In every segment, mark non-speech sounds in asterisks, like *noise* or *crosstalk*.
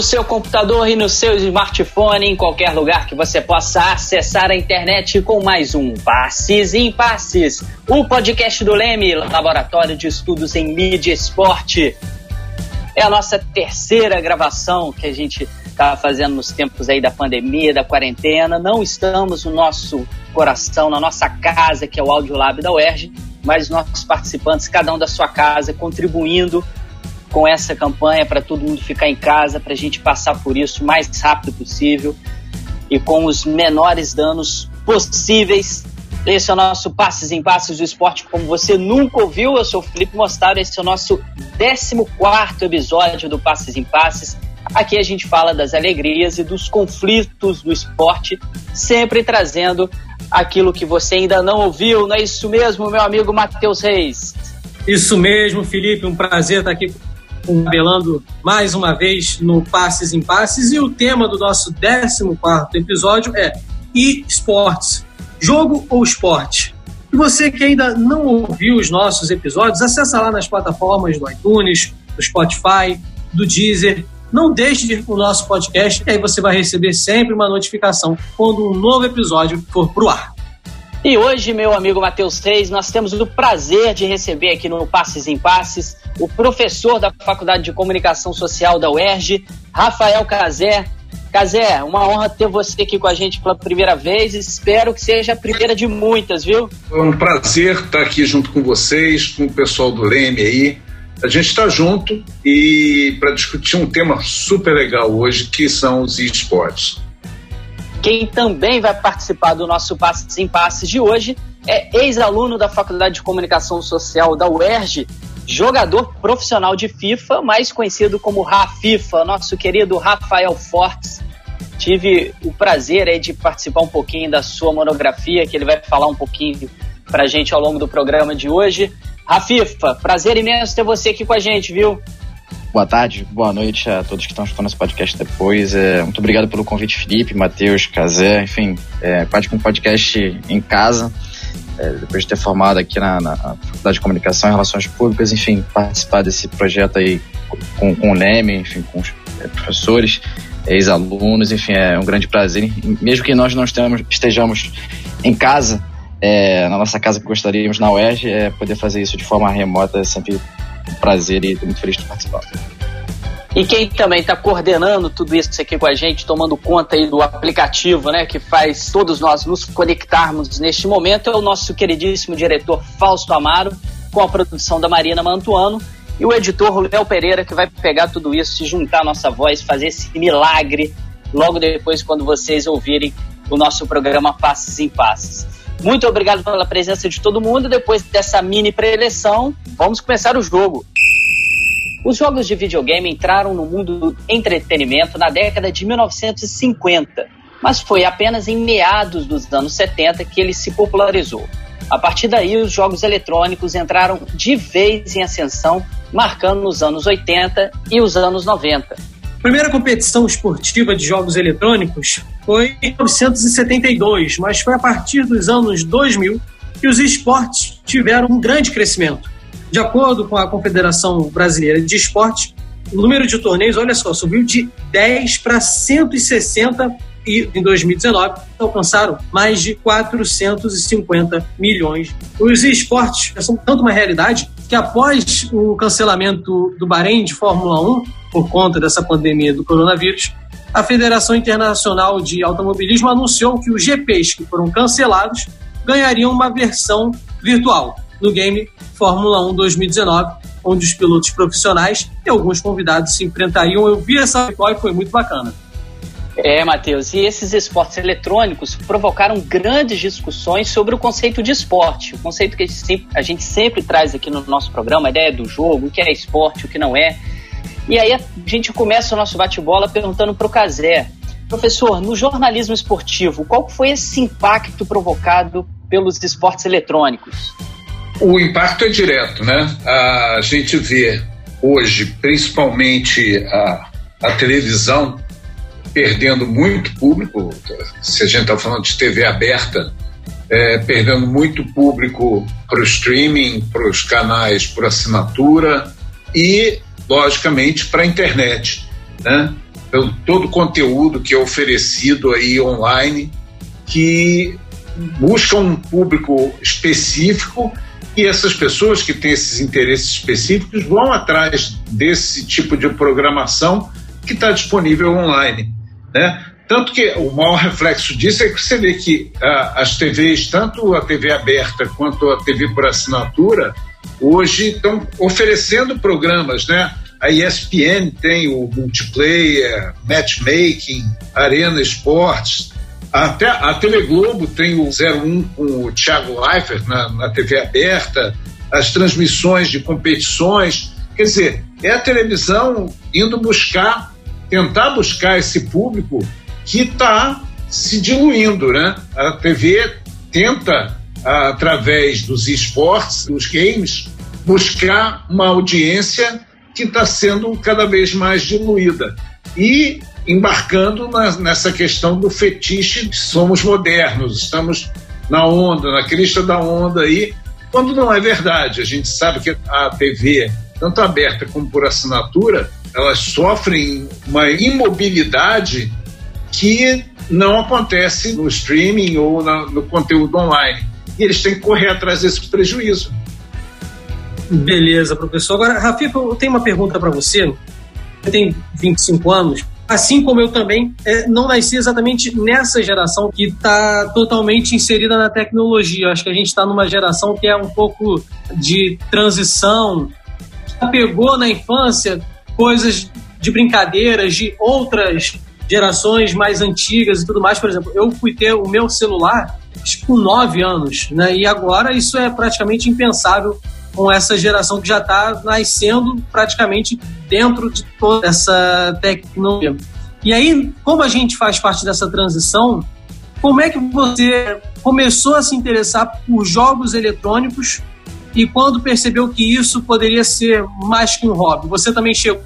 No seu computador e no seu smartphone, em qualquer lugar que você possa acessar a internet com mais um Passes em Passes, o podcast do Leme, Laboratório de Estudos em Mídia e Esporte. É a nossa terceira gravação que a gente está fazendo nos tempos aí da pandemia, da quarentena. Não estamos no nosso coração, na nossa casa, que é o Audiolab da UERJ, mas nossos participantes, cada um da sua casa, contribuindo com essa campanha para todo mundo ficar em casa, para a gente passar por isso o mais rápido possível e com os menores danos possíveis. Esse é o nosso Passes em Passes do Esporte, como você nunca ouviu. Eu sou o Felipe Mostaro, esse é o nosso 14 episódio do Passes em Passes. Aqui a gente fala das alegrias e dos conflitos do esporte, sempre trazendo aquilo que você ainda não ouviu. Não é isso mesmo, meu amigo Matheus Reis? Isso mesmo, Felipe. Um prazer estar aqui cabelando mais uma vez no Passes em Passes. E o tema do nosso 14 episódio é esportes. Jogo ou esporte? E você que ainda não ouviu os nossos episódios, acessa lá nas plataformas do iTunes, do Spotify, do Deezer. Não deixe de ir o nosso podcast, e aí você vai receber sempre uma notificação quando um novo episódio for pro ar. E hoje, meu amigo Matheus Reis, nós temos o prazer de receber aqui no Passes em Passes o professor da Faculdade de Comunicação Social da UERJ, Rafael Cazé. Cazé, uma honra ter você aqui com a gente pela primeira vez. Espero que seja a primeira de muitas, viu? É um prazer estar aqui junto com vocês, com o pessoal do Leme aí. A gente está junto e para discutir um tema super legal hoje, que são os esportes. Quem também vai participar do nosso Passes em Passes de hoje é ex-aluno da Faculdade de Comunicação Social da UERJ, jogador profissional de FIFA, mais conhecido como Rafifa, nosso querido Rafael Fortes. Tive o prazer de participar um pouquinho da sua monografia, que ele vai falar um pouquinho para a gente ao longo do programa de hoje. Rafifa, prazer imenso ter você aqui com a gente, viu? Boa tarde, boa noite a todos que estão escutando esse podcast depois. É, muito obrigado pelo convite, Felipe, Matheus, Casé, enfim, é, parte com um podcast em casa é, depois de ter formado aqui na, na, Faculdade de Comunicação e Relações Públicas, enfim, participar desse projeto aí com, com o NEM, enfim, com os é, professores, ex-alunos, enfim, é um grande prazer. Mesmo que nós não estejamos, estejamos em casa, é, na nossa casa que gostaríamos na UERJ, é, poder fazer isso de forma remota é sempre prazer e estou muito feliz de participar. E quem também está coordenando tudo isso aqui com a gente, tomando conta aí do aplicativo, né, que faz todos nós nos conectarmos neste momento, é o nosso queridíssimo diretor Fausto Amaro, com a produção da Marina Mantuano, e o editor Léo Pereira, que vai pegar tudo isso, juntar a nossa voz, fazer esse milagre logo depois, quando vocês ouvirem o nosso programa Passes em Passes. Muito obrigado pela presença de todo mundo. Depois dessa mini pré-eleição, vamos começar o jogo. Os jogos de videogame entraram no mundo do entretenimento na década de 1950, mas foi apenas em meados dos anos 70 que ele se popularizou. A partir daí, os jogos eletrônicos entraram de vez em ascensão, marcando os anos 80 e os anos 90. A primeira competição esportiva de jogos eletrônicos foi em 1972, mas foi a partir dos anos 2000 que os esportes tiveram um grande crescimento. De acordo com a Confederação Brasileira de Esportes, o número de torneios, olha só, subiu de 10 para 160 e em 2019 alcançaram mais de 450 milhões. Os esportes são tanto uma realidade que após o cancelamento do Bahrein de Fórmula 1 por conta dessa pandemia do coronavírus, a Federação Internacional de Automobilismo anunciou que os GPs que foram cancelados ganhariam uma versão virtual no game Fórmula 1 2019, onde os pilotos profissionais e alguns convidados se enfrentariam. Eu vi essa vitória e foi muito bacana. É, Matheus, e esses esportes eletrônicos provocaram grandes discussões sobre o conceito de esporte, o conceito que a gente sempre, a gente sempre traz aqui no nosso programa, a ideia do jogo, o que é esporte, o que não é. E aí a gente começa o nosso bate-bola perguntando para o Casé, professor, no jornalismo esportivo, qual foi esse impacto provocado pelos esportes eletrônicos? O impacto é direto, né? A gente vê hoje, principalmente a, a televisão, perdendo muito público. Se a gente está falando de TV aberta, é, perdendo muito público para o streaming, para os canais por assinatura e logicamente, para a internet, né? Pelo todo o conteúdo que é oferecido aí online, que busca um público específico e essas pessoas que têm esses interesses específicos vão atrás desse tipo de programação que está disponível online, né? Tanto que o maior reflexo disso é que você vê que ah, as TVs, tanto a TV aberta quanto a TV por assinatura, hoje estão oferecendo programas, né? A ESPN tem o multiplayer, matchmaking, Arena Esportes. Até a TV Globo tem o 01 com o Thiago Leifert na, na TV aberta, as transmissões de competições. Quer dizer, é a televisão indo buscar, tentar buscar esse público que está se diluindo, né? A TV tenta, através dos esportes, dos games, buscar uma audiência que está sendo cada vez mais diluída. E embarcando na, nessa questão do fetiche somos modernos, estamos na onda, na crista da onda aí, quando não é verdade. A gente sabe que a TV, tanto aberta como por assinatura, elas sofrem uma imobilidade que não acontece no streaming ou na, no conteúdo online. E eles têm que correr atrás desse prejuízo. Beleza, professor. Agora, Rafifa, eu tenho uma pergunta para você. Você tem 25 anos. Assim como eu também, é, não nasci exatamente nessa geração que está totalmente inserida na tecnologia. Eu acho que a gente está numa geração que é um pouco de transição, pegou na infância coisas de brincadeiras de outras gerações mais antigas e tudo mais. Por exemplo, eu fui ter o meu celular com nove anos, né? E agora isso é praticamente impensável com essa geração que já está nascendo praticamente dentro de toda essa tecnologia. E aí, como a gente faz parte dessa transição, como é que você começou a se interessar por jogos eletrônicos e quando percebeu que isso poderia ser mais que um hobby? Você também chegou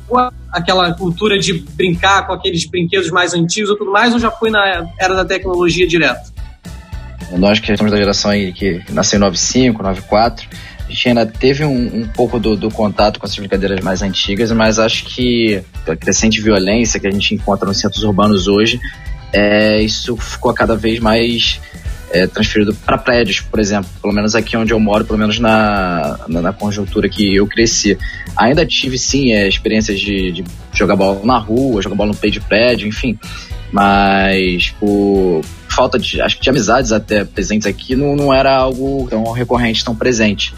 àquela cultura de brincar com aqueles brinquedos mais antigos ou tudo mais, ou já foi na era da tecnologia direto? Nós que somos da geração aí que nasceu em 95, 94, a gente ainda teve um, um pouco do, do, contato com essas brincadeiras mais antigas, mas acho que a crescente violência que a gente encontra nos centros urbanos hoje, é, isso ficou cada vez mais é, transferido para prédios, por exemplo. Pelo menos aqui onde eu moro, pelo menos na, na, na conjuntura que eu cresci. Ainda tive, sim, é, experiências de, de, jogar bola na rua, jogar bola no play de prédio, enfim. Mas por falta de, acho que de amizades até presentes aqui, não, não era algo tão recorrente, tão presente.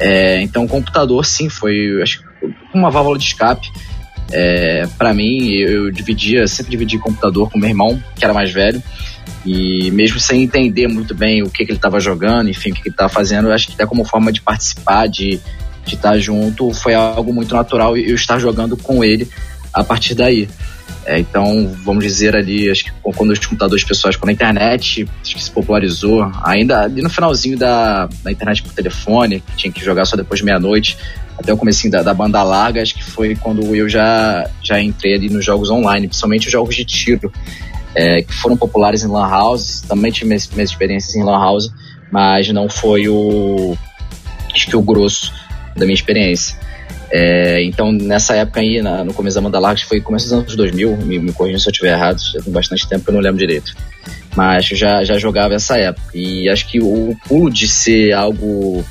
É, então o computador, sim, foi acho, uma válvula de escape. É, para mim, eu dividia, sempre dividi computador com meu irmão, que era mais velho. E mesmo sem entender muito bem o que, que ele estava jogando, enfim, o que, que ele estava fazendo, eu acho que até como forma de participar, de, de estar junto, foi algo muito natural eu estar jogando com ele a partir daí. É, então, vamos dizer ali, acho que quando os computadores pessoais, quando a internet acho que se popularizou, ainda ali no finalzinho da, da internet por telefone, que tinha que jogar só depois de meia-noite, até o começo da, da, banda larga, acho que foi quando eu já, já entrei ali nos jogos online, principalmente os jogos de tiro é, que foram populares em lan houses. Também tive minhas, minhas experiências em lan house, mas não foi o acho que o grosso da minha experiência. É, então, nessa época aí, na, no começo da Banda Larga, foi começo dos anos 2000, me, me corrija se eu estiver errado, já tem bastante tempo que eu não lembro direito. Mas já, já jogava essa época. E acho que o pulo de ser algo,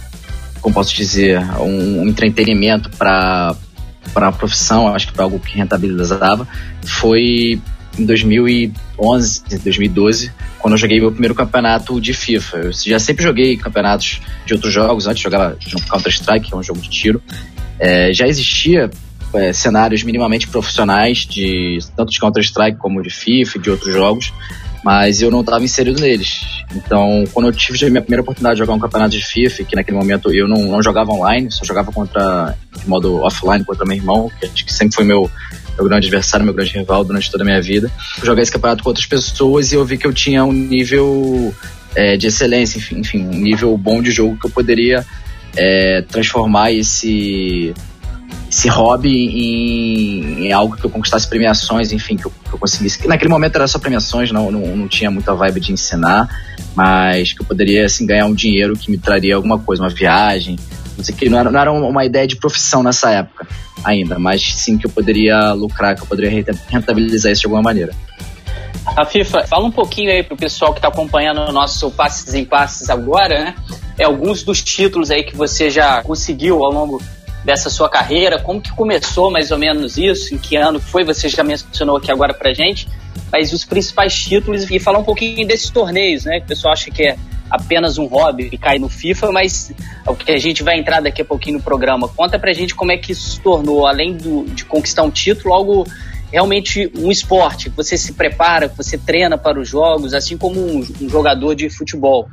como posso dizer, um, um entretenimento para para a profissão, acho que para algo que rentabilizava, foi em 2011, 2012, quando eu joguei meu primeiro campeonato de FIFA. Eu já sempre joguei campeonatos de outros jogos, antes jogava Counter-Strike, que é um jogo de tiro. É, já existia é, cenários minimamente profissionais, de tanto de Counter-Strike como de FIFA e de outros jogos, mas eu não estava inserido neles. Então, quando eu tive a minha primeira oportunidade de jogar um campeonato de FIFA, que naquele momento eu não, não jogava online, só jogava contra, de modo offline contra meu irmão, que sempre foi meu meu grande adversário, meu grande rival durante toda a minha vida. Joguei esse campeonato com outras pessoas e eu vi que eu tinha um nível é, de excelência, enfim, enfim, um nível bom de jogo que eu poderia é, transformar esse esse hobby em, em, algo que eu conquistasse premiações, enfim, que eu, que eu conseguisse. Que naquele momento era só premiações, não, não, não tinha muita vibe de ensinar, mas que eu poderia assim, ganhar um dinheiro que me traria alguma coisa, uma viagem, que não era, não era uma ideia de profissão nessa época ainda, mas sim que eu poderia lucrar, que eu poderia rentabilizar isso de alguma maneira. A FIFA, fala um pouquinho aí pro pessoal que está acompanhando o nosso Passes em Passes agora, né? É alguns dos títulos aí que você já conseguiu ao longo dessa sua carreira, como que começou mais ou menos isso, em que ano foi, você já mencionou aqui agora pra gente, mas os principais títulos e falar um pouquinho desses torneios, né? Que o pessoal acha que é apenas um hobby e cai no FIFA, mas o que a gente vai entrar daqui a pouquinho no programa. Conta pra gente como é que isso se tornou, além do, de conquistar um título, algo realmente um esporte, que você se prepara, que você treina para os jogos, assim como um, um jogador de futebol.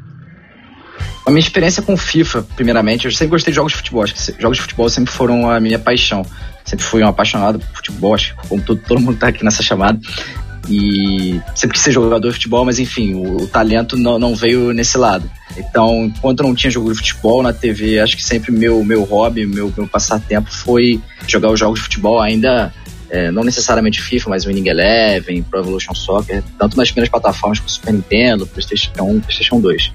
A minha experiência com FIFA, primeiramente, eu sempre gostei de jogos de futebol. Acho que jogos de futebol sempre foram a minha paixão. Sempre fui um apaixonado por futebol, acho que como todo, todo mundo está aqui nessa chamada. E sempre quis ser jogador de futebol, mas enfim, o, o talento não, não, veio nesse lado. Então, enquanto não tinha jogo de futebol na TV, acho que sempre meu, meu hobby, meu, meu passatempo foi jogar os jogos de futebol ainda é, não necessariamente FIFA, mas Winning Eleven, Pro Evolution Soccer, tanto nas primeiras plataformas como Super Nintendo, PlayStation 1, PlayStation 2.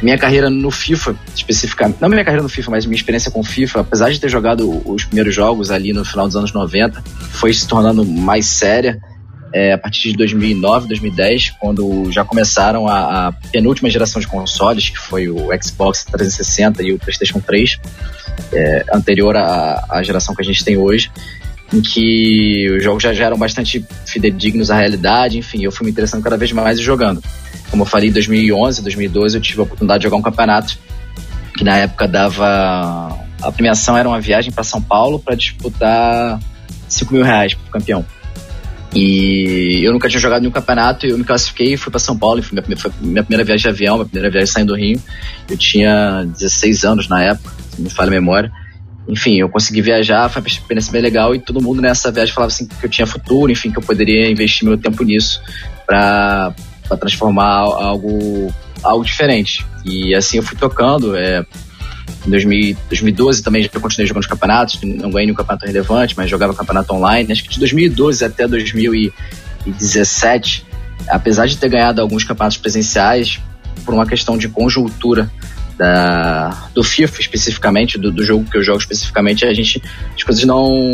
Minha carreira no FIFA, especificamente, não minha carreira no FIFA, mas minha experiência com FIFA, apesar de ter jogado os primeiros jogos ali no final dos anos 90, foi se tornando mais séria é, a partir de 2009, 2010, quando já começaram a, a, penúltima geração de consoles, que foi o Xbox 360 e o PlayStation 3, é, anterior à, à geração que a gente tem hoje em que os jogos já, eram bastante fidedignos à realidade, enfim, eu fui me interessando cada vez mais e jogando. Como eu falei, em 2011, 2012 eu tive a oportunidade de jogar um campeonato que na época dava. A premiação era uma viagem para São Paulo para disputar 5 mil reais pro campeão. E eu nunca tinha jogado nenhum campeonato, eu me classifiquei, fui para São Paulo, foi minha, foi minha primeira viagem de avião, minha primeira viagem saindo do Rio. Eu tinha 16 anos na época, se me falha a memória enfim, eu consegui viajar, foi uma experiência bem legal e todo mundo nessa viagem falava assim que eu tinha futuro, enfim, que eu poderia investir meu tempo nisso para transformar algo, algo diferente. E assim eu fui tocando. É, em 2012 também já continuei jogando os campeonatos, não ganhei nenhum campeonato relevante, mas jogava campeonato online. Acho que de 2012 até 2017, apesar de ter ganhado alguns campeonatos presenciais, por uma questão de conjuntura da, do FIFA especificamente, do, do, jogo que eu jogo especificamente, a gente, as coisas não,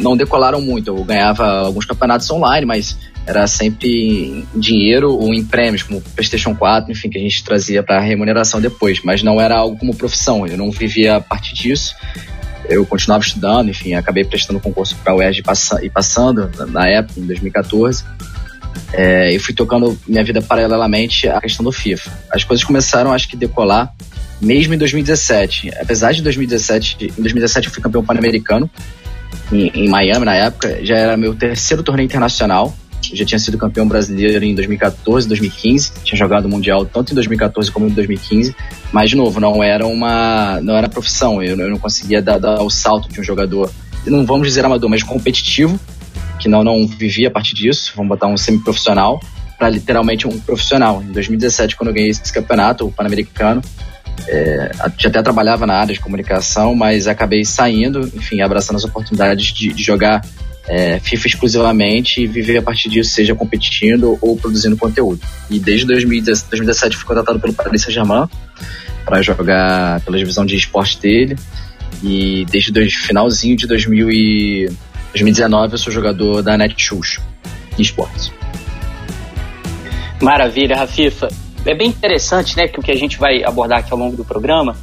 não decolaram muito. Eu ganhava alguns campeonatos online, mas era sempre em dinheiro ou em prêmios, como PlayStation 4, enfim, que a gente trazia para remuneração depois, mas não era algo como profissão. Eu não vivia a partir disso. Eu continuava estudando, enfim, acabei prestando concurso para a UERJ e passando na época, em 2014 é, eu fui tocando minha vida paralelamente à questão do FIFA. As coisas começaram, acho que, decolar mesmo em 2017. Apesar de 2017, em 2017 eu fui campeão pan-americano em, em, Miami na época, já era meu terceiro torneio internacional. Já tinha sido campeão brasileiro em 2014, 2015, tinha jogado o mundial tanto em 2014 como em 2015, mas de novo não era uma, não era profissão. Eu, eu não conseguia dar, dar o salto de um jogador, não vamos dizer amador, mas competitivo que não, não vivia a partir disso, vamos botar um semi-profissional, para literalmente um profissional. Em 2017, quando eu ganhei esse campeonato, o Pan-Americano, é, até trabalhava na área de comunicação, mas acabei saindo, enfim, abraçando as oportunidades de, de jogar é, FIFA exclusivamente e viver a partir disso, seja competindo ou produzindo conteúdo. E desde 2017 fui contratado pelo Paris Saint-Germain para jogar pela divisão de esporte dele. E desde o finalzinho de 2000 e 2019 eu sou jogador da Netshoes esportes. Maravilha, Rafifa. É bem interessante, né, que o que a gente vai abordar aqui ao longo do programa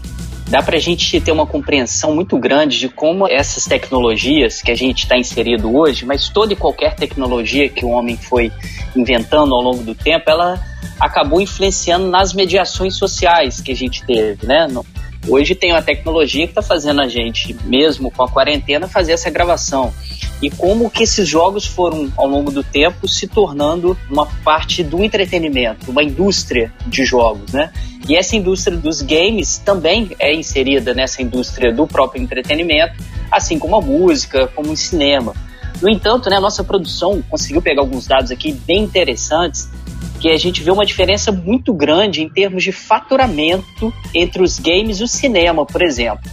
dá para a gente ter uma compreensão muito grande de como essas tecnologias que a gente está inserido hoje, mas toda e qualquer tecnologia que o homem foi inventando ao longo do tempo, ela acabou influenciando nas mediações sociais que a gente teve, né? Hoje tem uma tecnologia que está fazendo a gente, mesmo com a quarentena, fazer essa gravação. E como que esses jogos foram, ao longo do tempo, se tornando uma parte do entretenimento, uma indústria de jogos, né? E essa indústria dos games também é inserida nessa indústria do próprio entretenimento, assim como a música, como o cinema. No entanto, né, a nossa produção conseguiu pegar alguns dados aqui bem interessantes que a gente vê uma diferença muito grande em termos de faturamento entre os games e o cinema, por exemplo.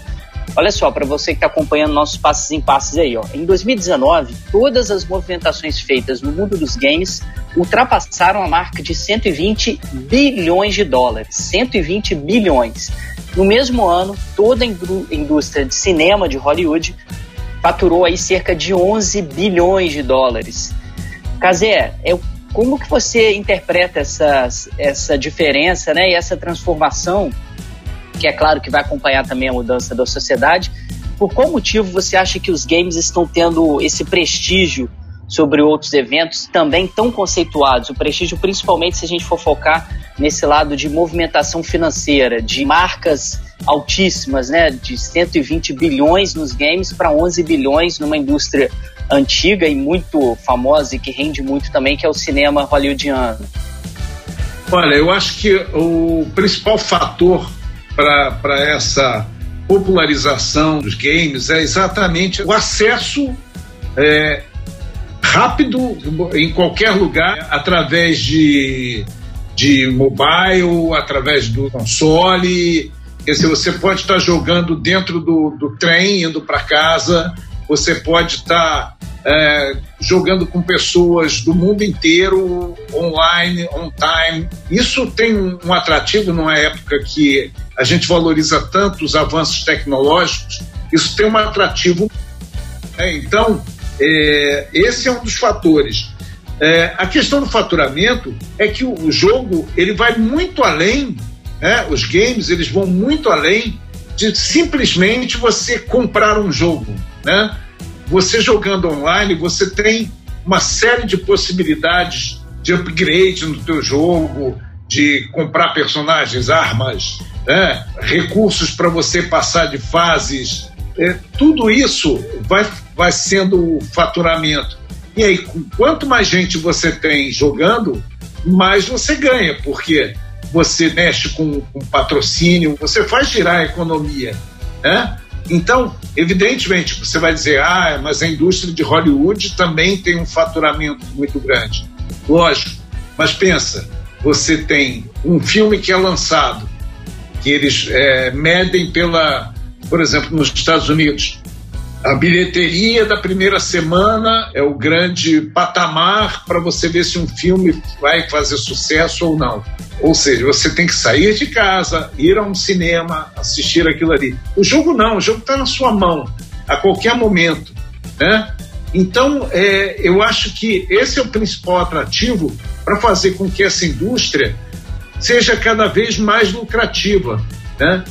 Olha só, para você que está acompanhando nossos passos em passos aí, ó. Em 2019, todas as movimentações feitas no mundo dos games ultrapassaram a marca de 120 bilhões de dólares. 120 bilhões. No mesmo ano, toda a indústria de cinema de Hollywood faturou aí cerca de 11 bilhões de dólares. Kazé, é, como que você interpreta essa, essa diferença né, e essa transformação, que é claro que vai acompanhar também a mudança da sociedade, por qual motivo você acha que os games estão tendo esse prestígio sobre outros eventos também tão conceituados? O prestígio, principalmente se a gente for focar nesse lado de movimentação financeira, de marcas altíssimas, né, de 120 bilhões nos games para 11 bilhões numa indústria antiga e muito famosa e que rende muito também, que é o cinema hollywoodiano. Olha, eu acho que o principal fator para essa popularização dos games é exatamente o acesso é, rápido em qualquer lugar através de, de mobile, através do console. Quer dizer, você pode estar jogando dentro do, do trem, indo para casa, você pode estar é, jogando com pessoas do mundo inteiro, online, on time. Isso tem um atrativo numa época que a gente valoriza tanto os avanços tecnológicos, isso tem um atrativo. É, então, é, esse é um dos fatores. É, a questão do faturamento é que o, jogo ele vai muito além, né? os games eles vão muito além de simplesmente você comprar um jogo. Né? Você jogando online, você tem uma série de possibilidades de upgrade no teu jogo, de comprar personagens, armas, né? recursos para você passar de fases. É, tudo isso vai, vai sendo faturamento. E aí, quanto mais gente você tem jogando, mais você ganha, porque você mexe com, com patrocínio, você faz girar a economia. Né? Então, evidentemente, você vai dizer, ah, mas a indústria de Hollywood também tem um faturamento muito grande. Lógico, mas pensa, você tem um filme que é lançado, que eles é, medem pela, por exemplo, nos Estados Unidos, a bilheteria da primeira semana é o grande patamar para você ver se um filme vai fazer sucesso ou não. Ou seja, você tem que sair de casa, ir a um cinema, assistir aquilo ali. O jogo não, o jogo está na sua mão, a qualquer momento. Né? Então, é, eu acho que esse é o principal atrativo para fazer com que essa indústria seja cada vez mais lucrativa. Né?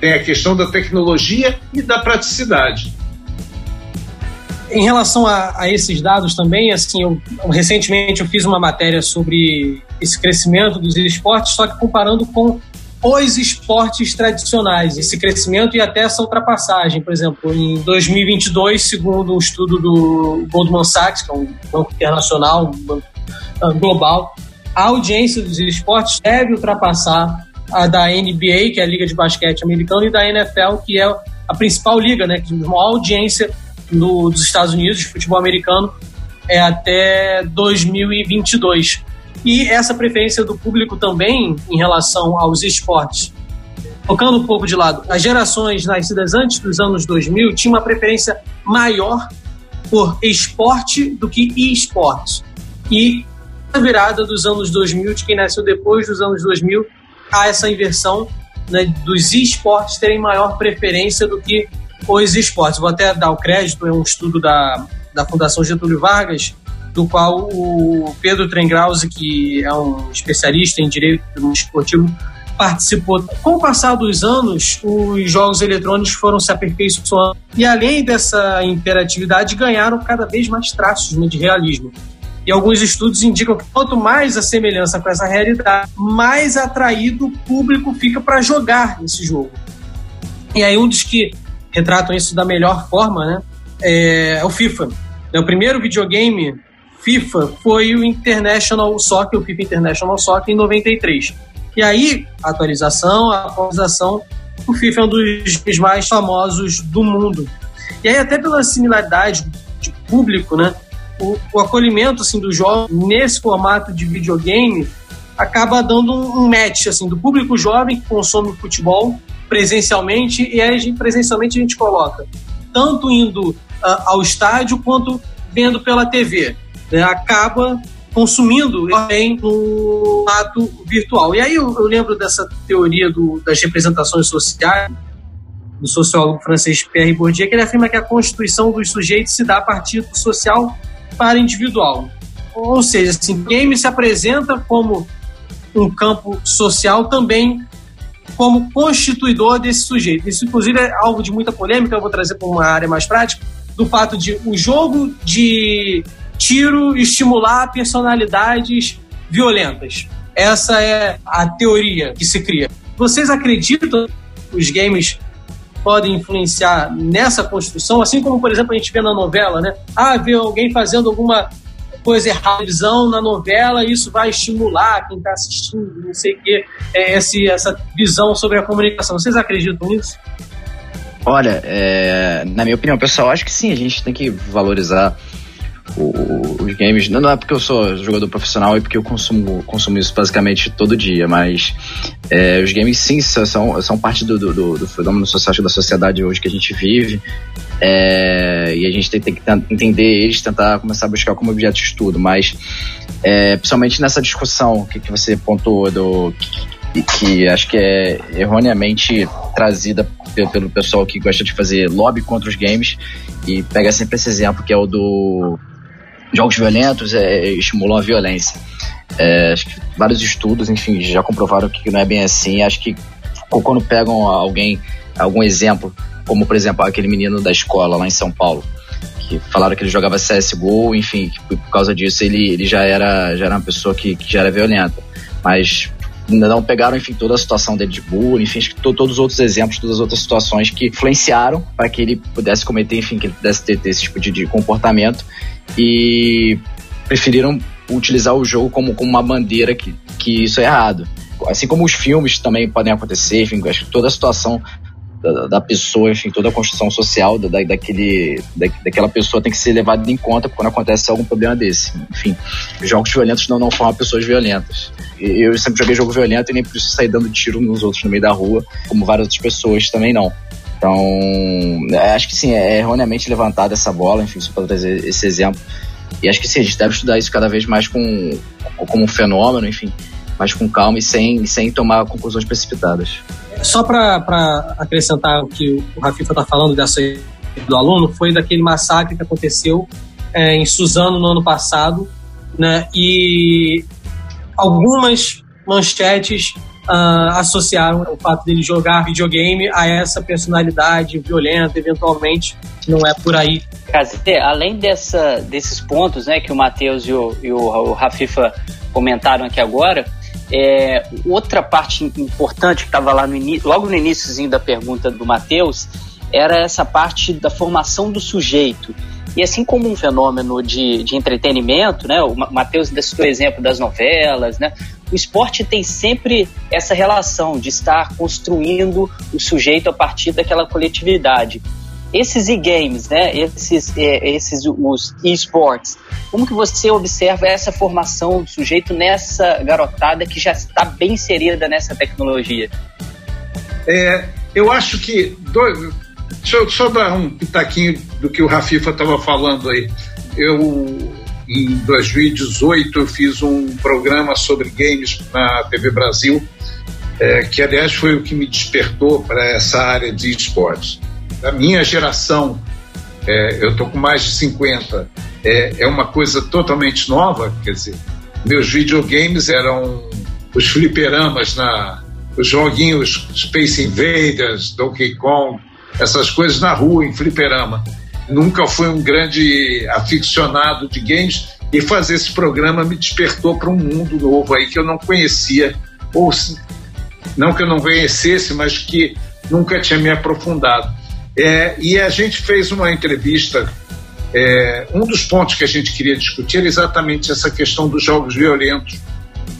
Tem a questão da tecnologia e da praticidade. Em relação a, a, esses dados também, assim, eu, recentemente eu fiz uma matéria sobre esse crescimento dos esportes, só que comparando com os esportes tradicionais, esse crescimento e até essa ultrapassagem. Por exemplo, em 2022, segundo um estudo do Goldman Sachs, que é um banco internacional, um banco ah, global, a audiência dos esportes deve ultrapassar a da NBA, que é a Liga de Basquete Americana, e da NFL, que é a principal liga, né, que tem a maior audiência no, dos Estados Unidos de futebol americano é até 2022. E essa preferência do público também em relação aos esportes. Tocando um pouco de lado, as gerações nascidas antes dos anos 2000 tinham uma preferência maior por esporte do que e-esportes. E a virada dos anos 2000, de quem nasceu depois dos anos 2000, há essa inversão né, dos esportes terem maior preferência do que os esportes. Vou até dar o crédito, é um estudo da, da Fundação Getúlio Vargas, do qual o Pedro Trengrause, que é um especialista em direito esportivo, participou. Com o passar dos anos, os jogos eletrônicos foram se aperfeiçoando e, além dessa interatividade, ganharam cada vez mais traços né, de realismo. E alguns estudos indicam que quanto mais a semelhança com essa realidade, mais atraído o público fica para jogar esse jogo. E aí um dos que retratam isso da melhor forma, né? É, o FIFA. O primeiro videogame FIFA foi o International Soccer, o FIFA International Soccer em 93. E aí, atualização, atualização, o FIFA é um dos mais famosos do mundo. E aí, até pela similaridade de público, né? O, o acolhimento assim, do jovem nesse formato de videogame acaba dando um match assim, do público jovem que consome futebol presencialmente, e aí presencialmente a gente coloca tanto indo uh, ao estádio quanto vendo pela TV. Né? Acaba consumindo também no ato virtual. E aí eu, eu lembro dessa teoria do, das representações sociais, do sociólogo francês Pierre Bourdieu, que ele afirma que a constituição dos sujeitos se dá a partir do social para individual. Ou seja, assim, game se apresenta como um campo social também como constituidor desse sujeito. Isso, inclusive, é algo de muita polêmica, eu vou trazer para uma área mais prática, do fato de o jogo de tiro estimular personalidades violentas. Essa é a teoria que se cria. Vocês acreditam que os games podem influenciar nessa construção, assim como, por exemplo, a gente vê na novela, né? Ah, vê alguém fazendo alguma coisa errada visão na novela, isso vai estimular quem está assistindo, não sei o quê, é, esse, essa visão sobre a comunicação. Vocês acreditam nisso? Olha, é, na minha opinião pessoal, acho que sim, a gente tem que valorizar os games. Não, é porque eu sou jogador profissional, é porque eu consumo, consumo isso basicamente todo dia, mas é, os games sim são, são parte do, do, do fenômeno social da sociedade hoje que a gente vive. É, e a gente tem, tem, que entender eles, tentar começar a buscar como objeto de estudo, mas é, principalmente nessa discussão que, que você pontuou do que, que acho que é erroneamente trazida pelo pessoal que gosta de fazer lobby contra os games e pega sempre esse exemplo que é o do jogos violentos é, estimulam a violência. É, acho que vários estudos, enfim, já comprovaram que não é bem assim. Acho que quando pegam alguém, algum exemplo, como por exemplo aquele menino da escola lá em São Paulo, que falaram que ele jogava CSGO, enfim, que por causa disso ele, ele já, era, já era uma pessoa que, que já era violenta. Mas não pegaram, enfim, toda a situação dele de bullying, enfim, todos os outros exemplos, todas as outras situações que influenciaram para que ele pudesse cometer, enfim, que ele pudesse ter, ter esse tipo de, de comportamento e preferiram utilizar o jogo como, como uma bandeira que, que isso é errado. Assim como os filmes também podem acontecer, enfim, acho que toda a situação da, da, pessoa, enfim, toda a construção social da, daquele, da, daquela pessoa tem que ser levada em conta quando acontece algum problema desse. Enfim, jogos violentos não, não formam pessoas violentas. Eu sempre joguei jogo violento e nem preciso sair dando tiro nos outros no meio da rua, como várias outras pessoas também não. Então, é, acho que sim, é erroneamente levantada essa bola, enfim, só para trazer esse exemplo. E acho que sim, a gente deve estudar isso cada vez mais com, como um fenômeno, enfim, mas com calma e sem, sem tomar conclusões precipitadas. Só para acrescentar o que o Rafifa está falando dessa do aluno, foi daquele massacre que aconteceu é, em Suzano no ano passado, né? E algumas manchetes uh, associaram o fato dele jogar videogame a essa personalidade violenta, eventualmente, não é por aí. Cazete, além dessa, desses pontos né, que o Matheus e o, e o Rafifa comentaram aqui agora, é, outra parte importante que estava lá no logo no iníciozinho da pergunta do Matheus, era essa parte da formação do sujeito. E assim como um fenômeno de, de entretenimento, né, o Matheus citou o exemplo das novelas, né, o esporte tem sempre essa relação de estar construindo o sujeito a partir daquela coletividade esses e-games, né, esses, é, esses os e-sports, como que você observa essa formação do sujeito nessa garotada que já está bem inserida nessa tecnologia? É, eu acho que. Do, deixa eu só dar um pitaquinho do que o Rafifa estava falando aí. Eu, em 2018, eu fiz um programa sobre games na TV Brasil, é, que aliás foi o que me despertou para essa área de esportes da minha geração, é, eu tô com mais de 50, é, é uma coisa totalmente nova, quer dizer, meus videogames eram os fliperamas na os joguinhos Space Invaders, Donkey Kong, essas coisas na rua, em fliperama. Nunca fui um grande aficionado de games e fazer esse programa me despertou para um mundo novo aí que eu não conhecia, ou não que eu não conhecesse, mas que nunca tinha me aprofundado. É, e a gente fez uma entrevista. É, um dos pontos que a gente queria discutir era exatamente essa questão dos jogos violentos.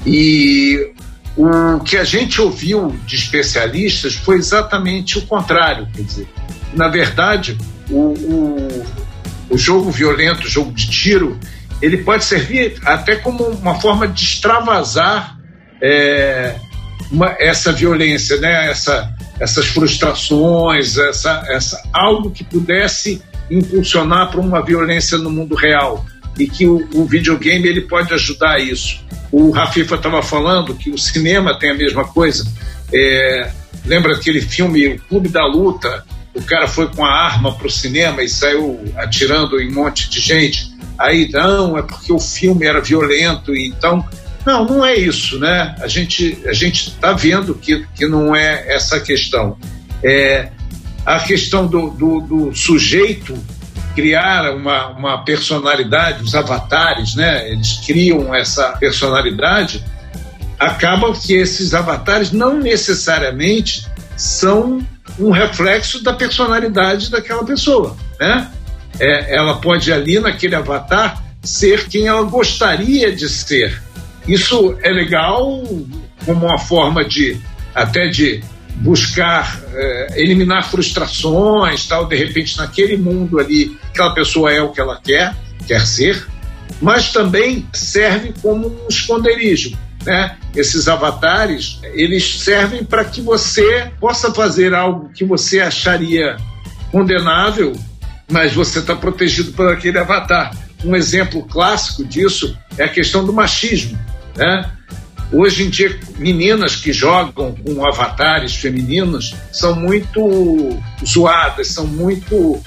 E o que a gente ouviu de especialistas foi exatamente o contrário. Quer dizer, na verdade, o, o, o jogo violento, o jogo de tiro, ele pode servir até como uma forma de extravasar é, uma, essa violência, né? essa, essas frustrações, essa, essa, algo que pudesse impulsionar para uma violência no mundo real. e que o, o videogame ele pode ajudar isso. O Rafifa estava falando que o cinema tem a mesma coisa. É, lembra aquele filme O Clube da Luta? O cara foi com a arma para o cinema e saiu atirando em um monte de gente. Aí, não, é porque o filme era violento então. Não, não é isso, né? A gente a gente está vendo que, que não é essa questão. É a questão do, do, do sujeito criar uma, uma personalidade, os avatares, né? Eles criam essa personalidade. Acaba que esses avatares não necessariamente são um reflexo da personalidade daquela pessoa, né? É, ela pode ali naquele avatar ser quem ela gostaria de ser. Isso é legal como uma forma de até de buscar é, eliminar frustrações, tal, de repente naquele mundo ali, aquela pessoa é o que ela quer, quer ser, mas também serve como um esconderijo. Né? Esses avatares, eles servem para que você possa fazer algo que você acharia condenável, mas você está protegido por aquele avatar. Um exemplo clássico disso é a questão do machismo. Né? Hoje em dia, meninas que jogam com avatares femininos são muito zoadas, são muito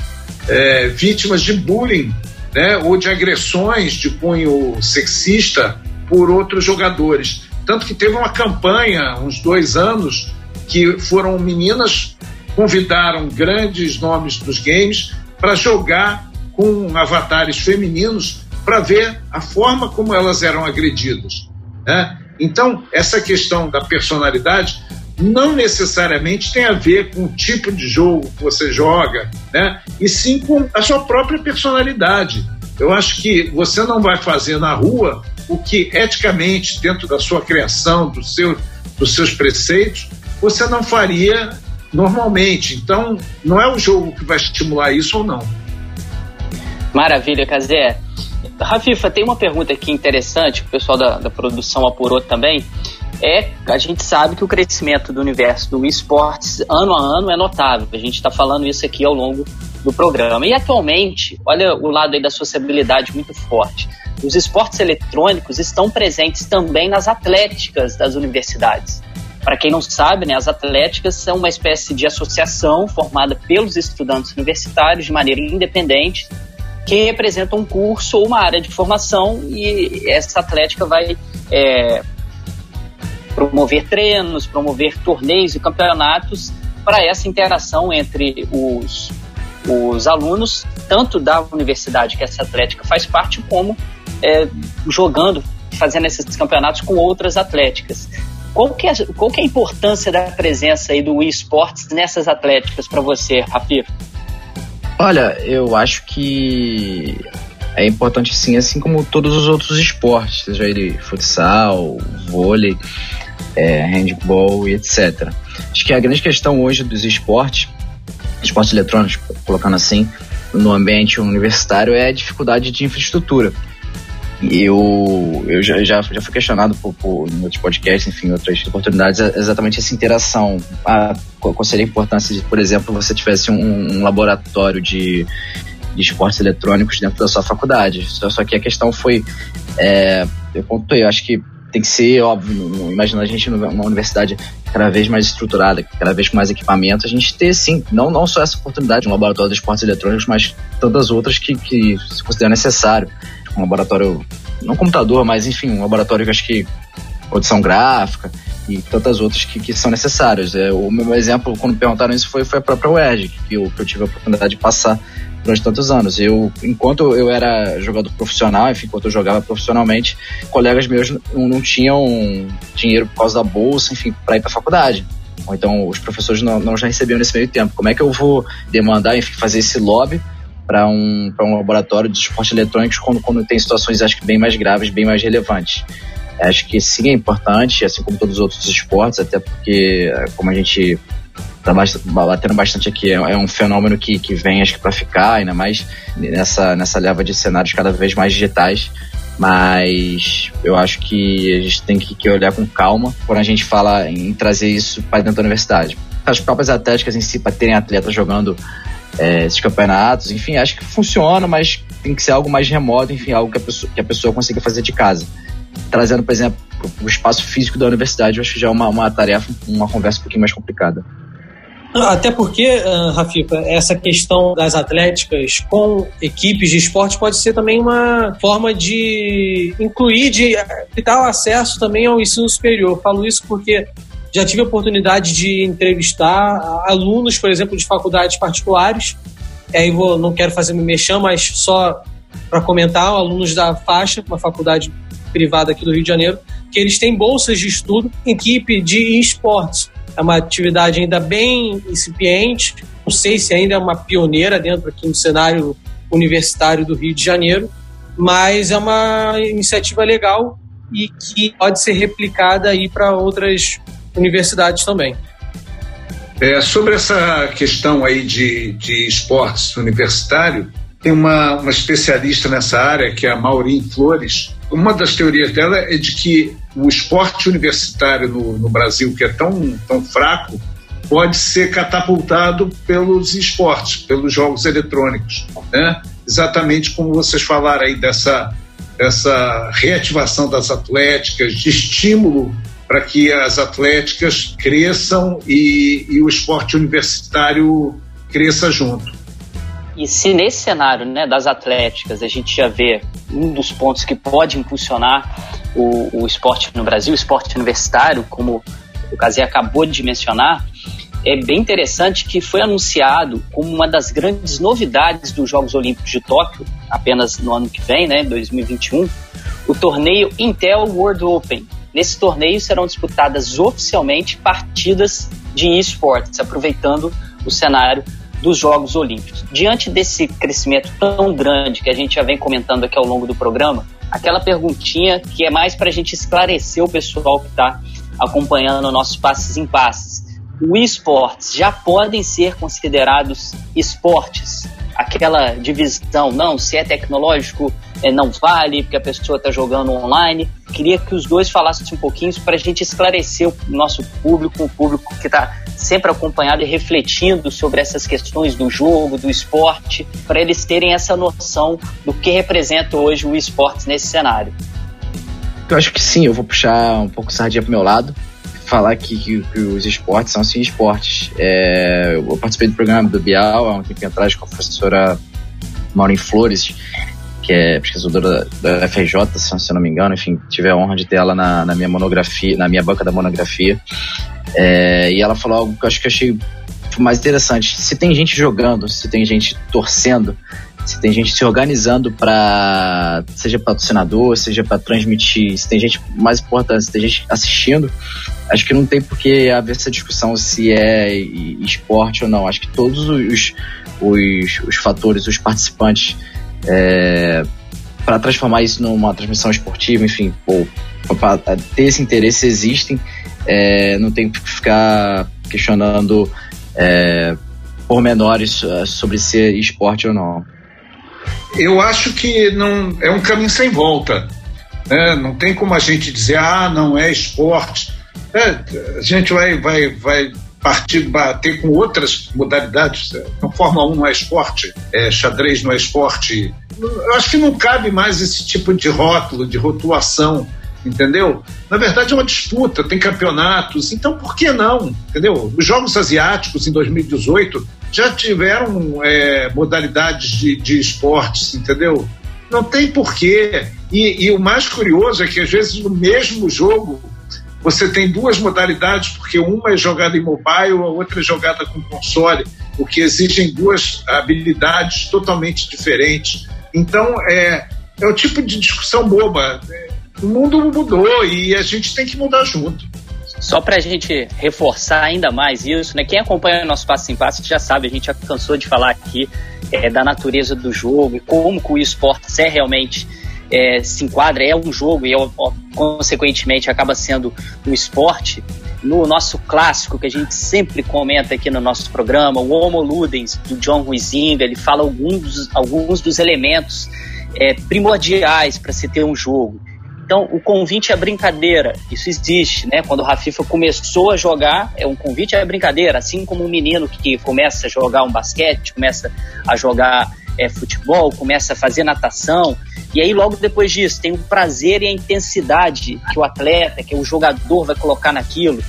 é, vítimas de bullying né, ou de agressões de cunho sexista por outros jogadores. Tanto que teve uma campanha, uns dois anos, que foram meninas convidaram grandes nomes dos games para jogar com avatares femininos para ver a forma como elas eram agredidas. Né? Então, essa questão da personalidade não necessariamente tem a ver com o tipo de jogo que você joga, né? e sim com a sua própria personalidade. Eu acho que você não vai fazer na rua o que eticamente, dentro da sua criação, do seu, dos seus preceitos, você não faria normalmente. Então, não é o jogo que vai estimular isso ou não. Maravilha, Cazé. Rafifa, tem uma pergunta aqui interessante que o pessoal da, da produção apurou também. É, a gente sabe que o crescimento do universo do esportes ano a ano é notável. A gente está falando isso aqui ao longo do programa. E atualmente, olha o lado aí da sociabilidade muito forte. Os esportes eletrônicos estão presentes também nas atléticas das universidades. Para quem não sabe, né, as atléticas são uma espécie de associação formada pelos estudantes universitários de maneira independente que representa um curso ou uma área de formação e essa atlética vai é, promover treinos, promover torneios e campeonatos para essa interação entre os, os alunos, tanto da universidade que essa atlética faz parte, como é, jogando, fazendo esses campeonatos com outras atléticas. Qual que, é, qual que é a importância da presença aí do esportes nessas atléticas para você, Rafi? Olha, eu acho que é importante sim, assim como todos os outros esportes, seja ele futsal, vôlei, é, handball e etc. Acho que a grande questão hoje dos esportes, esportes eletrônicos, colocando assim, no ambiente universitário é a dificuldade de infraestrutura eu, eu já, já, já fui questionado por, por, em outros podcasts, enfim, outras oportunidades, é exatamente essa interação. A, qual seria a importância de, por exemplo, você tivesse um, um laboratório de, de esportes eletrônicos dentro da sua faculdade. Só, só que a questão foi, é, eu pontuei, eu acho que tem que ser óbvio, imagina a gente numa universidade cada vez mais estruturada, cada vez com mais equipamento, a gente ter sim, não, não só essa oportunidade, um laboratório de esportes eletrônicos, mas tantas outras que, que se considera necessário um laboratório, não computador, mas enfim, um laboratório que acho que audição gráfica e tantas outras que, que são necessárias. É, o meu exemplo, quando perguntaram isso, foi, foi a própria UERJ, que eu, que eu tive a oportunidade de passar durante tantos anos. Eu, enquanto eu era jogador profissional, enfim, enquanto eu jogava profissionalmente, colegas meus não, não tinham dinheiro por causa da bolsa, enfim, para ir para a faculdade. Ou então os professores não, não já recebiam nesse meio tempo. Como é que eu vou demandar, enfim, fazer esse lobby para um, um laboratório de esportes eletrônicos quando, quando tem situações, acho que bem mais graves, bem mais relevantes. Acho que sim é importante, assim como todos os outros esportes, até porque, como a gente está batendo bastante aqui, é, é um fenômeno que, que vem, acho que, para ficar, ainda mais nessa, nessa leva de cenários cada vez mais digitais. Mas eu acho que a gente tem que, que olhar com calma quando a gente fala em trazer isso para dentro da universidade. As próprias atléticas em si, para terem atletas jogando é, esses campeonatos, enfim, acho que funciona, mas tem que ser algo mais remoto, enfim, algo que a pessoa, que a pessoa consiga fazer de casa. Trazendo, por exemplo, o espaço físico da universidade, acho que já é uma, uma tarefa, uma conversa um pouquinho mais complicada. Até porque, uh, Rafifa, essa questão das atléticas com equipes de esporte pode ser também uma forma de incluir, de dar acesso também ao ensino superior. falo isso porque já tive a oportunidade de entrevistar alunos, por exemplo, de faculdades particulares. E aí vou, não quero fazer me mexer, mas só para comentar, alunos da faixa, uma faculdade privada aqui do Rio de Janeiro, que eles têm bolsas de estudo em equipe de esportes é uma atividade ainda bem incipiente, não sei se ainda é uma pioneira dentro aqui no cenário universitário do Rio de Janeiro, mas é uma iniciativa legal e que pode ser replicada aí para outras universidades também. É, sobre essa questão aí de, de esportes universitário, tem uma, uma especialista nessa área, que é a Maureen Flores. Uma das teorias dela é de que o esporte universitário no, no Brasil, que é tão, tão fraco, pode ser catapultado pelos esportes, pelos jogos eletrônicos. Né? Exatamente como vocês falaram aí dessa, dessa reativação das atléticas, de estímulo para que as atléticas cresçam e, e o esporte universitário cresça junto. E se nesse cenário né, das atléticas a gente já vê um dos pontos que pode impulsionar o, o esporte no Brasil, o esporte universitário, como o Cazé acabou de mencionar, é bem interessante que foi anunciado como uma das grandes novidades dos Jogos Olímpicos de Tóquio, apenas no ano que vem, né, 2021, o torneio Intel World Open. Nesse torneio serão disputadas oficialmente partidas de esportes, aproveitando o cenário dos Jogos Olímpicos. Diante desse crescimento tão grande que a gente já vem comentando aqui ao longo do programa, aquela perguntinha que é mais para a gente esclarecer o pessoal que está acompanhando nossos passes em passes. O esportes já podem ser considerados esportes? Aquela divisão, não, se é tecnológico, é, não vale, porque a pessoa está jogando online. Queria que os dois falassem um pouquinho para a gente esclarecer o nosso público, o público que está sempre acompanhado e refletindo sobre essas questões do jogo, do esporte, para eles terem essa noção do que representa hoje o esporte nesse cenário. Eu acho que sim, eu vou puxar um pouco sardinha pro meu lado, falar que, que, que os esportes são sim esportes. É, eu participei do programa do Bial há um tempo atrás com a professora Maureen Flores, que é pesquisadora da FRJ, se eu não me engano, enfim, tive a honra de ter ela na, na minha monografia, na minha banca da monografia. É, e ela falou algo que eu acho que achei mais interessante. Se tem gente jogando, se tem gente torcendo, se tem gente se organizando para seja patrocinador, seja para transmitir, se tem gente mais importante, se tem gente assistindo, acho que não tem por que haver essa discussão se é esporte ou não. Acho que todos os, os, os fatores, os participantes é, para transformar isso numa transmissão esportiva, enfim, para ter esse interesse existem, é, não tem que ficar questionando é, pormenores é, sobre ser esporte ou não. Eu acho que não é um caminho sem volta. Né? Não tem como a gente dizer, ah, não é esporte. É, a gente vai, vai, vai partir, bater com outras modalidades. Então, Fórmula 1 não é esporte, é, xadrez não é esporte. Eu acho que não cabe mais esse tipo de rótulo, de rotulação, entendeu? Na verdade é uma disputa, tem campeonatos, então por que não? Entendeu? Os Jogos Asiáticos em 2018 já tiveram é, modalidades de, de esportes, entendeu? Não tem porquê. E, e o mais curioso é que às vezes no mesmo jogo você tem duas modalidades, porque uma é jogada em mobile, a outra é jogada com console, o que exigem duas habilidades totalmente diferentes. Então, é, é o tipo de discussão boba. O mundo mudou e a gente tem que mudar junto. Só para a gente reforçar ainda mais isso, né? Quem acompanha o nosso passo em passo já sabe, a gente já cansou de falar aqui é, da natureza do jogo e como que o esporte é realmente é, se enquadra, é um jogo e, é, consequentemente, acaba sendo um esporte. No nosso clássico, que a gente sempre comenta aqui no nosso programa, o Homo Ludens, do John Huizinga, ele fala alguns alguns dos elementos é, primordiais para se ter um jogo. Então, o convite à brincadeira, isso existe, né? Quando o Rafifa começou a jogar, é um convite à brincadeira, assim como um menino que começa a jogar um basquete, começa a jogar é, futebol, começa a fazer natação, e aí logo depois disso tem o prazer e a intensidade que o atleta, que o jogador vai colocar naquilo.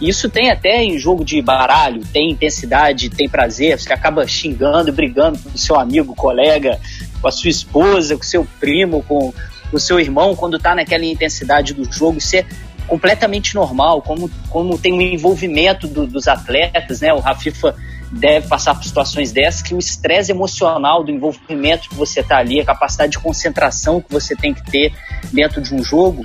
Isso tem até em jogo de baralho, tem intensidade, tem prazer, você acaba xingando, brigando com seu amigo, colega, com a sua esposa, com seu primo, com o seu irmão, quando está naquela intensidade do jogo, isso é completamente normal, como, como tem um envolvimento do, dos atletas, né? O Rafifa deve passar por situações dessas, que o estresse emocional do envolvimento que você está ali, a capacidade de concentração que você tem que ter dentro de um jogo,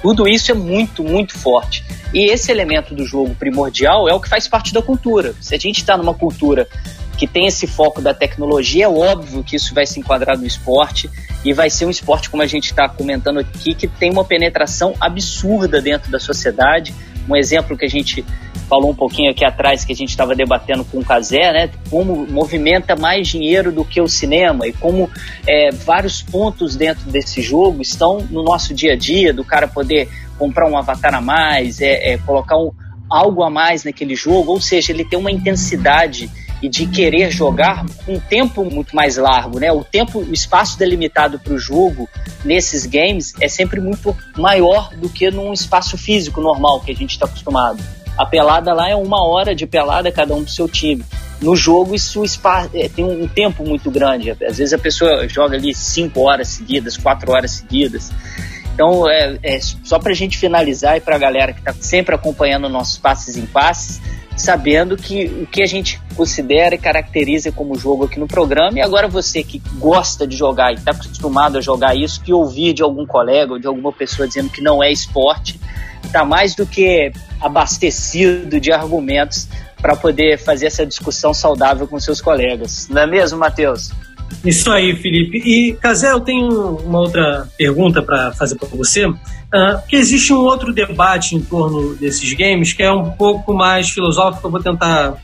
tudo isso é muito, muito forte. E esse elemento do jogo primordial é o que faz parte da cultura. Se a gente está numa cultura que tem esse foco da tecnologia, é óbvio que isso vai se enquadrar no esporte e vai ser um esporte, como a gente está comentando aqui, que tem uma penetração absurda dentro da sociedade. Um exemplo que a gente falou um pouquinho aqui atrás, que a gente estava debatendo com o Casé, né? Como movimenta mais dinheiro do que o cinema e como é, vários pontos dentro desse jogo estão no nosso dia a dia, do cara poder comprar um avatar a mais, é, é colocar um, algo a mais naquele jogo, ou seja, ele tem uma intensidade e de querer jogar um tempo muito mais largo, né? O tempo, o espaço delimitado para o jogo nesses games é sempre muito maior do que num espaço físico normal que a gente está acostumado. A pelada lá é uma hora de pelada cada um do seu time. No jogo isso espaço, é, tem um tempo muito grande. Às vezes a pessoa joga ali cinco horas seguidas, quatro horas seguidas. Então, é, é só para a gente finalizar e para a galera que está sempre acompanhando nossos passes em passes, sabendo que o que a gente considera e caracteriza como jogo aqui no programa, e agora você que gosta de jogar e está acostumado a jogar isso, que ouvir de algum colega ou de alguma pessoa dizendo que não é esporte, está mais do que abastecido de argumentos para poder fazer essa discussão saudável com seus colegas. Não é mesmo, Matheus? Isso aí, Felipe. E, Casé, eu tenho uma outra pergunta para fazer para você. Uh, porque existe um outro debate em torno desses games que é um pouco mais filosófico. Eu vou tentar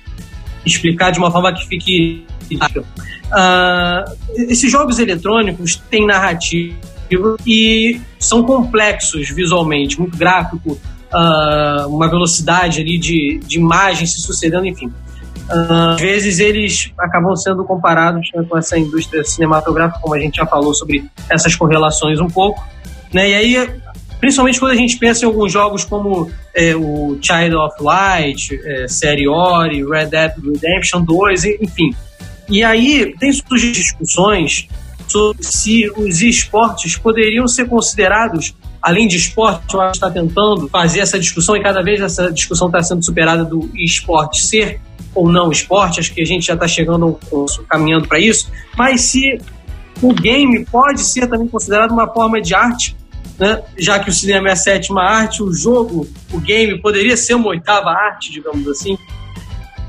explicar de uma forma que fique. Uh, esses jogos eletrônicos têm narrativa e são complexos visualmente, muito gráfico, uh, uma velocidade ali de, de imagem se sucedendo, enfim. Às vezes eles acabam sendo comparados né, com essa indústria cinematográfica, como a gente já falou sobre essas correlações um pouco. Né? E aí, principalmente quando a gente pensa em alguns jogos como é, o Child of Light, é, série Ori, Red Dead Redemption 2, enfim. E aí tem surgido discussões sobre se os esportes poderiam ser considerados além de esporte, eu acho que está tentando fazer essa discussão e cada vez essa discussão está sendo superada do esporte ser ou não esporte, acho que a gente já está chegando, caminhando para isso, mas se o game pode ser também considerado uma forma de arte, né? já que o cinema é a sétima arte, o jogo, o game, poderia ser uma oitava arte, digamos assim?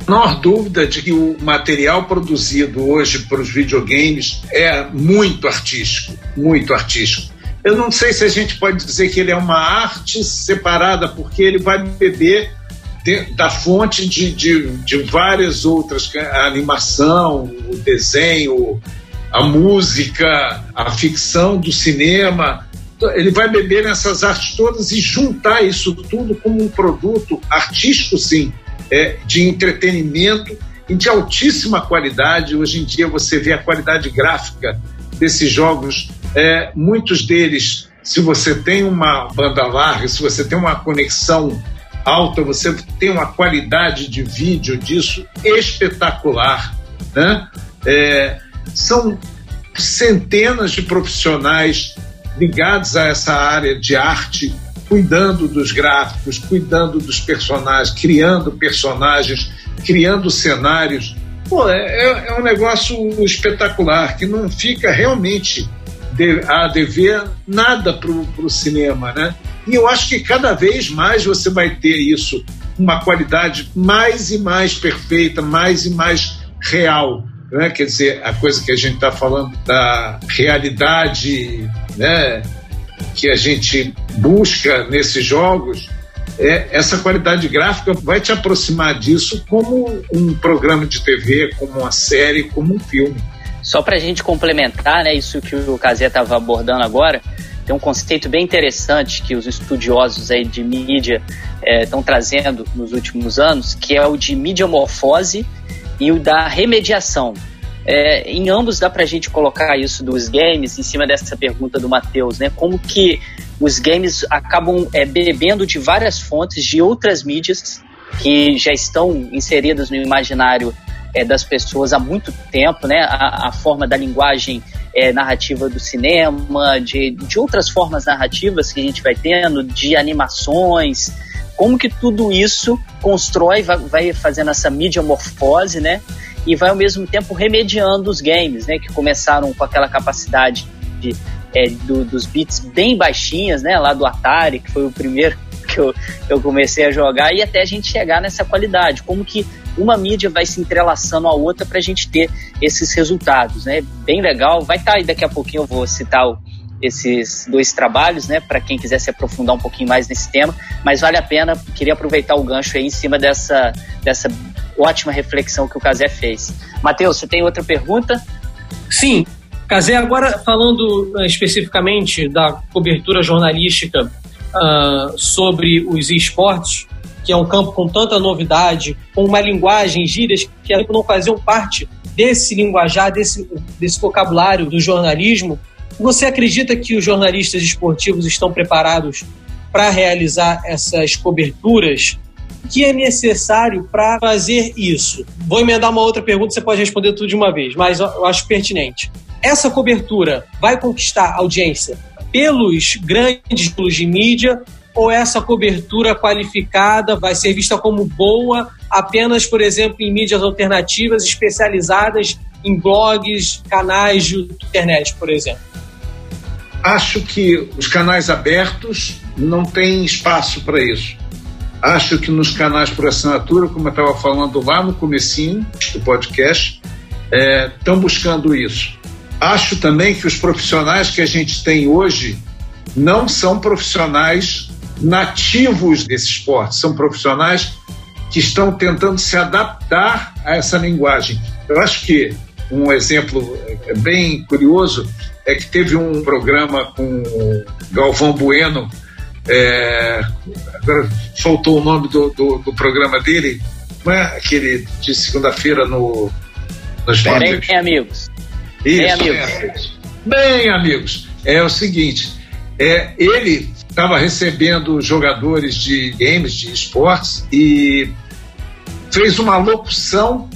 Há dúvida de que o material produzido hoje para os videogames é muito artístico, muito artístico. Eu não sei se a gente pode dizer que ele é uma arte separada, porque ele vai beber da fonte de, de, de várias outras, a animação, o desenho, a música, a ficção do cinema. Ele vai beber nessas artes todas e juntar isso tudo como um produto artístico, sim, é, de entretenimento e de altíssima qualidade. Hoje em dia você vê a qualidade gráfica desses jogos, é, muitos deles, se você tem uma banda larga, se você tem uma conexão alta, você tem uma qualidade de vídeo disso espetacular. Né? É, são centenas de profissionais ligados a essa área de arte, cuidando dos gráficos, cuidando dos personagens, criando personagens, criando cenários. Pô, é, é, é um negócio espetacular que não fica realmente a dever nada para o cinema, né? E eu acho que cada vez mais você vai ter isso, uma qualidade mais e mais perfeita, mais e mais real. Né? Quer dizer, a coisa que a gente está falando da realidade né, que a gente busca nesses jogos, é, essa qualidade gráfica vai te aproximar disso como um programa de TV, como uma série, como um filme. Só para a gente complementar né, isso que o Casé estava abordando agora, tem um conceito bem interessante que os estudiosos aí de mídia estão é, trazendo nos últimos anos, que é o de mediamorfose e o da remediação. É, em ambos dá para a gente colocar isso dos games em cima dessa pergunta do Matheus, né? Como que os games acabam é, bebendo de várias fontes de outras mídias que já estão inseridas no imaginário é, das pessoas há muito tempo, né? A, a forma da linguagem é, narrativa do cinema, de, de outras formas narrativas que a gente vai tendo, de animações, como que tudo isso constrói, vai, vai fazendo essa morfose, né? E vai ao mesmo tempo remediando os games, né? Que começaram com aquela capacidade de, é, do, dos bits bem baixinhas, né? Lá do Atari, que foi o primeiro *laughs* que eu, eu comecei a jogar, e até a gente chegar nessa qualidade. Como que uma mídia vai se entrelaçando à outra para a gente ter esses resultados, né? Bem legal. Vai estar tá aí daqui a pouquinho, eu vou citar o, esses dois trabalhos, né? Para quem quiser se aprofundar um pouquinho mais nesse tema, mas vale a pena. Queria aproveitar o gancho aí em cima dessa, dessa ótima reflexão que o Casé fez. Matheus, você tem outra pergunta? Sim. Casé, agora falando uh, especificamente da cobertura jornalística uh, sobre os esportes, que é um campo com tanta novidade, com uma linguagem, gírias que não faziam parte desse linguajar, desse, desse vocabulário do jornalismo. Você acredita que os jornalistas esportivos estão preparados para realizar essas coberturas? O que é necessário para fazer isso? Vou emendar uma outra pergunta, você pode responder tudo de uma vez, mas eu acho pertinente. Essa cobertura vai conquistar audiência pelos grandes de mídia ou essa cobertura qualificada vai ser vista como boa apenas, por exemplo, em mídias alternativas especializadas em blogs, canais de internet, por exemplo? Acho que os canais abertos não têm espaço para isso. Acho que nos canais por assinatura, como eu estava falando lá no comecinho do podcast, estão é, buscando isso. Acho também que os profissionais que a gente tem hoje não são profissionais nativos desse esporte, são profissionais que estão tentando se adaptar a essa linguagem. Eu acho que um exemplo bem curioso é que teve um programa com Galvão Bueno, é, agora faltou o nome do, do, do, programa dele, não é aquele de segunda-feira no, nos Bem, amigos. Isso, bem, amigos. bem, amigos. É o seguinte, é, ele estava recebendo jogadores de games, de esportes, e fez uma locução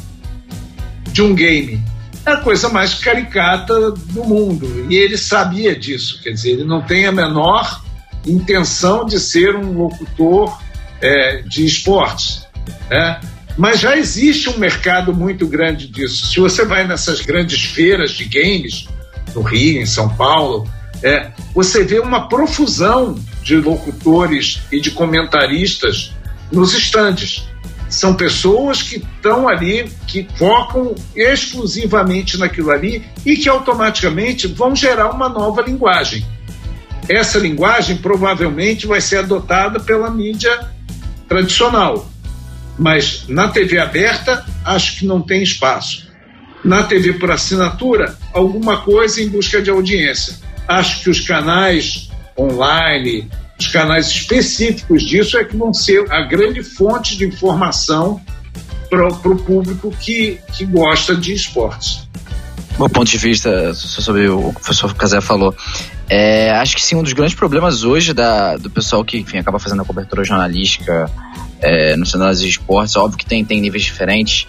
de um game. É a coisa mais caricata do mundo. E ele sabia disso. Quer dizer, ele não tem a menor intenção de ser um locutor é, de esportes. Né? Mas já existe um mercado muito grande disso. Se você vai nessas grandes feiras de games, no Rio, em São Paulo, é, você vê uma profusão de locutores e de comentaristas nos estandes. São pessoas que estão ali, que focam exclusivamente naquilo ali e que automaticamente vão gerar uma nova linguagem. Essa linguagem provavelmente vai ser adotada pela mídia tradicional, mas na TV aberta acho que não tem espaço. Na TV por assinatura, alguma coisa em busca de audiência acho que os canais online, os canais específicos disso é que vão ser a grande fonte de informação para o público que, que gosta de esportes. Meu ponto de vista sobre o que o professor Casé falou, é, acho que sim, um dos grandes problemas hoje da, do pessoal que enfim, acaba fazendo a cobertura jornalística é, no cenário de esportes, óbvio que tem, tem níveis diferentes,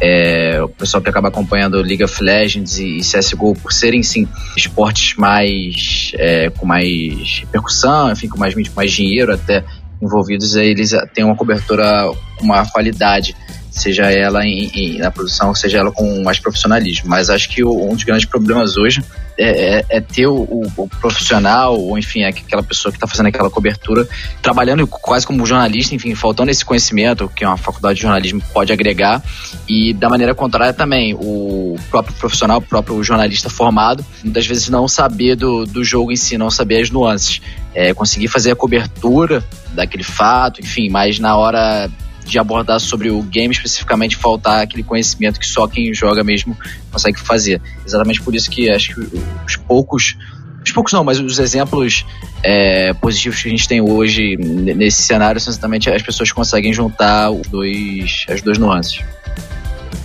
é, o pessoal que acaba acompanhando League of Legends e, CSGO por serem, sim, esportes mais é, com mais repercussão, enfim, com mais, com mais dinheiro até envolvidos, eles têm uma cobertura com uma qualidade seja ela em, em, na produção, seja ela com mais profissionalismo. Mas acho que o, um dos grandes problemas hoje é, é, é ter o, o, profissional, ou enfim, é aquela pessoa que está fazendo aquela cobertura, trabalhando quase como jornalista, enfim, faltando esse conhecimento que uma faculdade de jornalismo pode agregar, e da maneira contrária também, o próprio profissional, o próprio jornalista formado, muitas vezes não saber do, do jogo em si, não saber as nuances. É, conseguir fazer a cobertura daquele fato, enfim, mas na hora de abordar sobre o game especificamente faltar aquele conhecimento que só quem joga mesmo consegue fazer. Exatamente por isso que acho que os poucos os poucos não, mas os exemplos é, positivos que a gente tem hoje nesse cenário são exatamente as pessoas conseguem juntar dois, as duas nuances.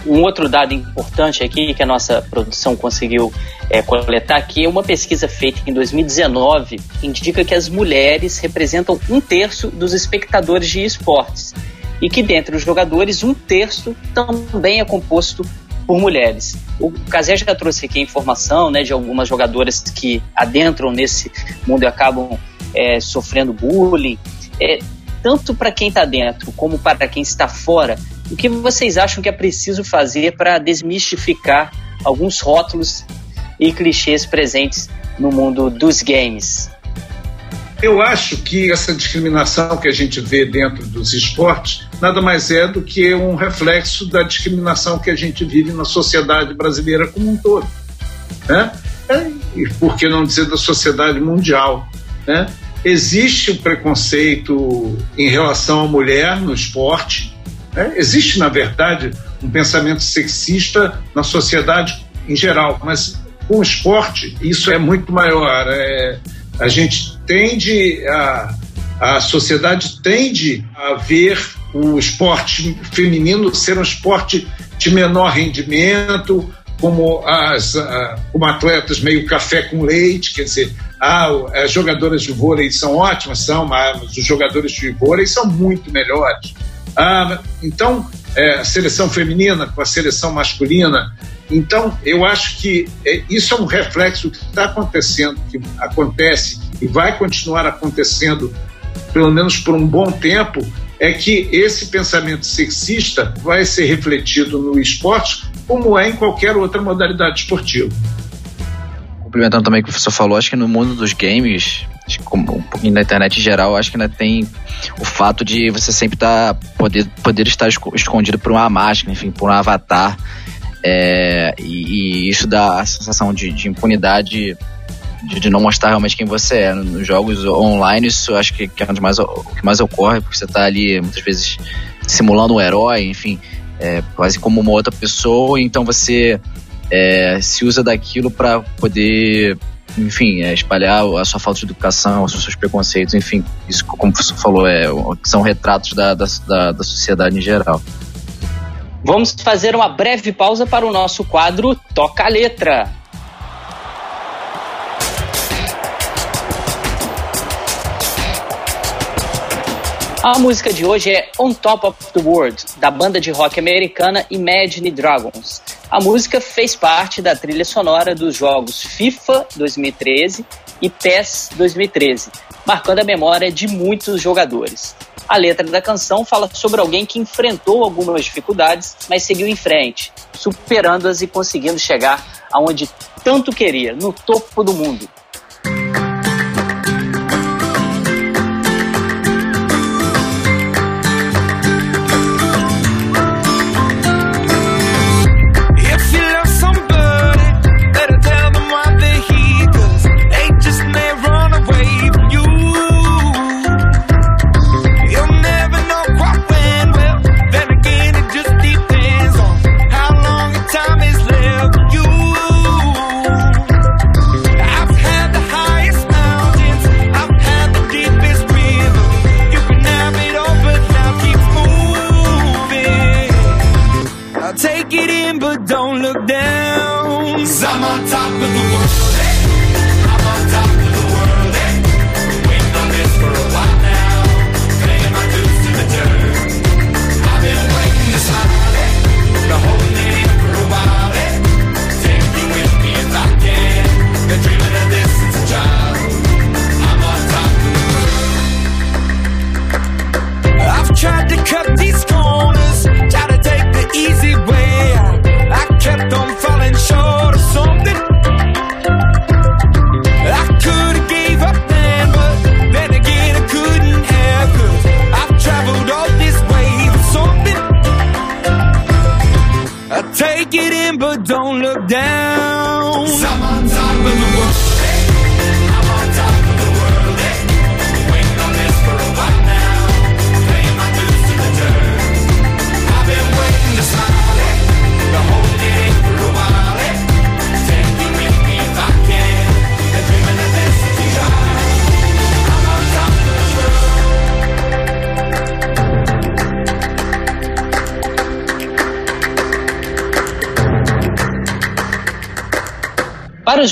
Um outro dado importante aqui que a nossa produção conseguiu é, coletar aqui é uma pesquisa feita em 2019 que indica que as mulheres representam um terço dos espectadores de esportes e que dentre os jogadores um terço também é composto por mulheres. O Casé já trouxe aqui a informação né, de algumas jogadoras que adentram nesse mundo e acabam é, sofrendo bullying. É, tanto para quem está dentro como para quem está fora, o que vocês acham que é preciso fazer para desmistificar alguns rótulos e clichês presentes no mundo dos games? Eu acho que essa discriminação que a gente vê dentro dos esportes nada mais é do que um reflexo da discriminação que a gente vive na sociedade brasileira como um todo. Né? É, e por que não dizer da sociedade mundial? Né? Existe o preconceito em relação à mulher no esporte, né? Existe, na verdade, um pensamento sexista na sociedade em geral, mas com o esporte isso é muito maior. É, a gente tende a. A sociedade tende a ver o esporte feminino ser um esporte de menor rendimento, como as como atletas meio café com leite, quer dizer, ah, as jogadoras de vôlei são ótimas, são, mas os jogadores de vôlei são muito melhores. Ah, então, é, a seleção feminina com a seleção masculina. Então, eu acho que é, isso é um reflexo que está acontecendo, que acontece e vai continuar acontecendo, pelo menos por um bom tempo, é que esse pensamento sexista vai ser refletido no esporte, como é em qualquer outra modalidade esportiva complementando também o que o professor falou, acho que no mundo dos games, um pouquinho na internet em geral, acho que ainda tem o fato de você sempre tá, poder, poder estar escondido por uma máscara, enfim, por um avatar. É, e, e, isso dá a sensação de, de impunidade de, de, não mostrar realmente quem você é. Nos jogos online, isso acho que, que é mais, o que mais ocorre, porque você está ali muitas vezes simulando um herói, enfim, é, quase como uma outra pessoa, então você é, se usa daquilo para poder, enfim, é, espalhar a sua falta de educação, os seus preconceitos, enfim, isso, como você falou, é, são retratos da, da, da sociedade em geral. Vamos fazer uma breve pausa para o nosso quadro Toca a Letra. A música de hoje é On Top of the World, da banda de rock americana Imagine Dragons. A música fez parte da trilha sonora dos jogos FIFA 2013 e PES 2013, marcando a memória de muitos jogadores. A letra da canção fala sobre alguém que enfrentou algumas dificuldades, mas seguiu em frente, superando-as e conseguindo chegar aonde tanto queria, no topo do mundo.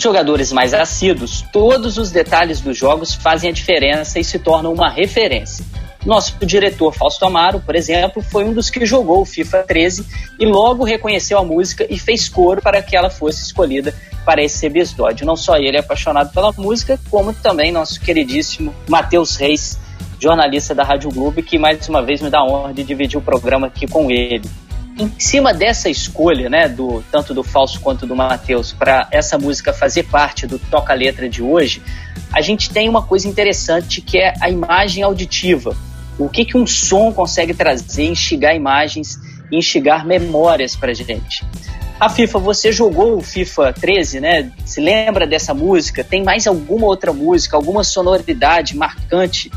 Jogadores mais assíduos, todos os detalhes dos jogos fazem a diferença e se tornam uma referência. Nosso diretor Fausto Amaro, por exemplo, foi um dos que jogou o FIFA 13 e logo reconheceu a música e fez coro para que ela fosse escolhida para esse episódio. Não só ele é apaixonado pela música, como também nosso queridíssimo Matheus Reis, jornalista da Rádio Globo, que mais uma vez me dá a honra de dividir o programa aqui com ele em cima dessa escolha, né, do tanto do Falso quanto do Matheus, para essa música fazer parte do Toca Letra de hoje, a gente tem uma coisa interessante que é a imagem auditiva. O que, que um som consegue trazer, instigar imagens, instigar memórias para gente. A FIFA, você jogou o FIFA 13, né? Se lembra dessa música? Tem mais alguma outra música, alguma sonoridade marcante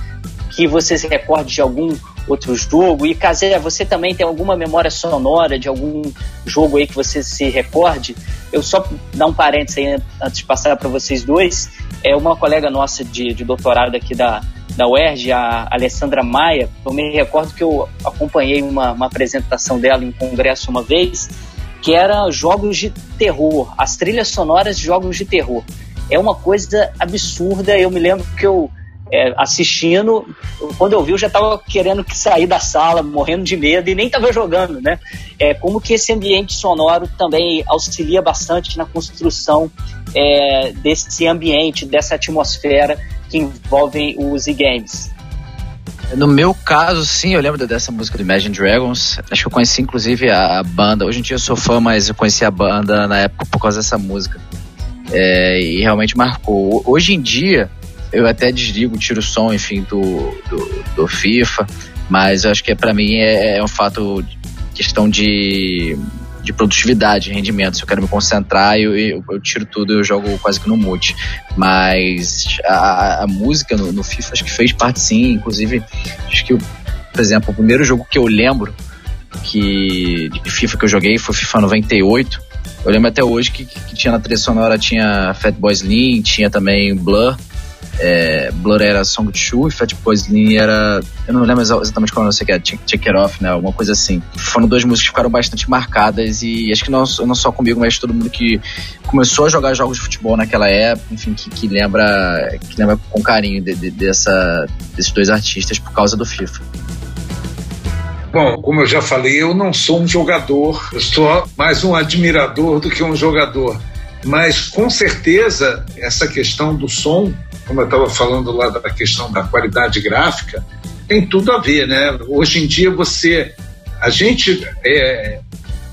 que você se recorde de algum outro jogo? E Casé, você também tem alguma memória sonora de algum jogo aí que você se recorde? Eu só dar um parênteses aí antes de passar para vocês dois. É uma colega nossa de, de doutorado aqui da, da UERJ, a Alessandra Maia, eu me recordo que eu acompanhei uma, uma apresentação dela em congresso uma vez, que era jogos de terror, as trilhas sonoras de jogos de terror. É uma coisa absurda, eu me lembro que eu é, assistindo, quando eu vi eu já estava querendo sair da sala, morrendo de medo e nem estava jogando, né? É, como que esse ambiente sonoro também auxilia bastante na construção é, desse ambiente, dessa atmosfera que envolvem os e-games. No meu caso, sim, eu lembro dessa música do Imagine Dragons. Acho que eu conheci inclusive a, banda. Hoje em dia eu sou fã, mas eu conheci a banda na época por causa dessa música. É, e realmente marcou. Hoje em dia, eu até desligo, tiro o som, enfim, do, do, do FIFA, mas acho que para mim é, é, um fato, questão de, de produtividade, rendimento. Se eu quero me concentrar, eu, eu, eu tiro tudo, eu jogo quase que no mute. Mas a, a música no, no, FIFA acho que fez parte sim, inclusive, acho que, por exemplo, o primeiro jogo que eu lembro que de FIFA que eu joguei foi FIFA 98. Eu lembro até hoje que, que tinha na trilha sonora tinha Fatboy Slim, tinha também Blur é, Blur era Song 2 e Fat Boy Slim era. Eu não lembro exatamente qual não sei que é, Check It Off, né? Alguma coisa assim. Foram duas músicas que ficaram bastante marcadas e acho que não, não só comigo, mas todo mundo que começou a jogar jogos de futebol naquela época, enfim, que, que lembra, que lembra com carinho de, de, dessa, desses dois artistas por causa do FIFA. Bom, como eu já falei, eu não sou um jogador, eu sou mais um admirador do que um jogador. Mas com certeza essa questão do som como eu estava falando lá da questão da qualidade gráfica, tem tudo a ver, né? Hoje em dia você, a gente é,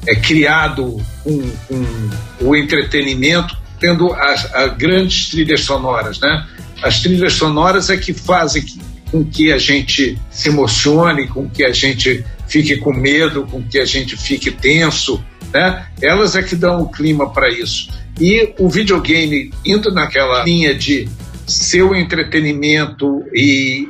é criado com, o entretenimento tendo as, as, grandes trilhas sonoras, né? As trilhas sonoras é que fazem com que a gente se emocione, com que a gente fique com medo, com que a gente fique tenso, né? Elas é que dão o clima para isso. E o videogame indo naquela linha de seu entretenimento e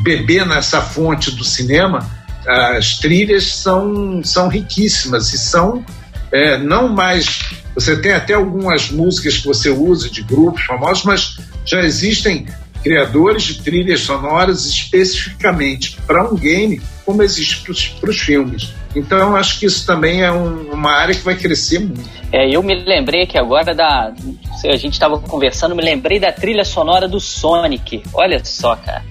beber nessa fonte do cinema, as trilhas são, são riquíssimas e são é, não mais. Você tem até algumas músicas que você usa de grupos famosos, mas já existem criadores de trilhas sonoras especificamente para um game, como existe para os filmes. Então, acho que isso também é um, uma área que vai crescer muito. É, eu me lembrei que agora da. A gente estava conversando, me lembrei da trilha sonora do Sonic. Olha só, cara.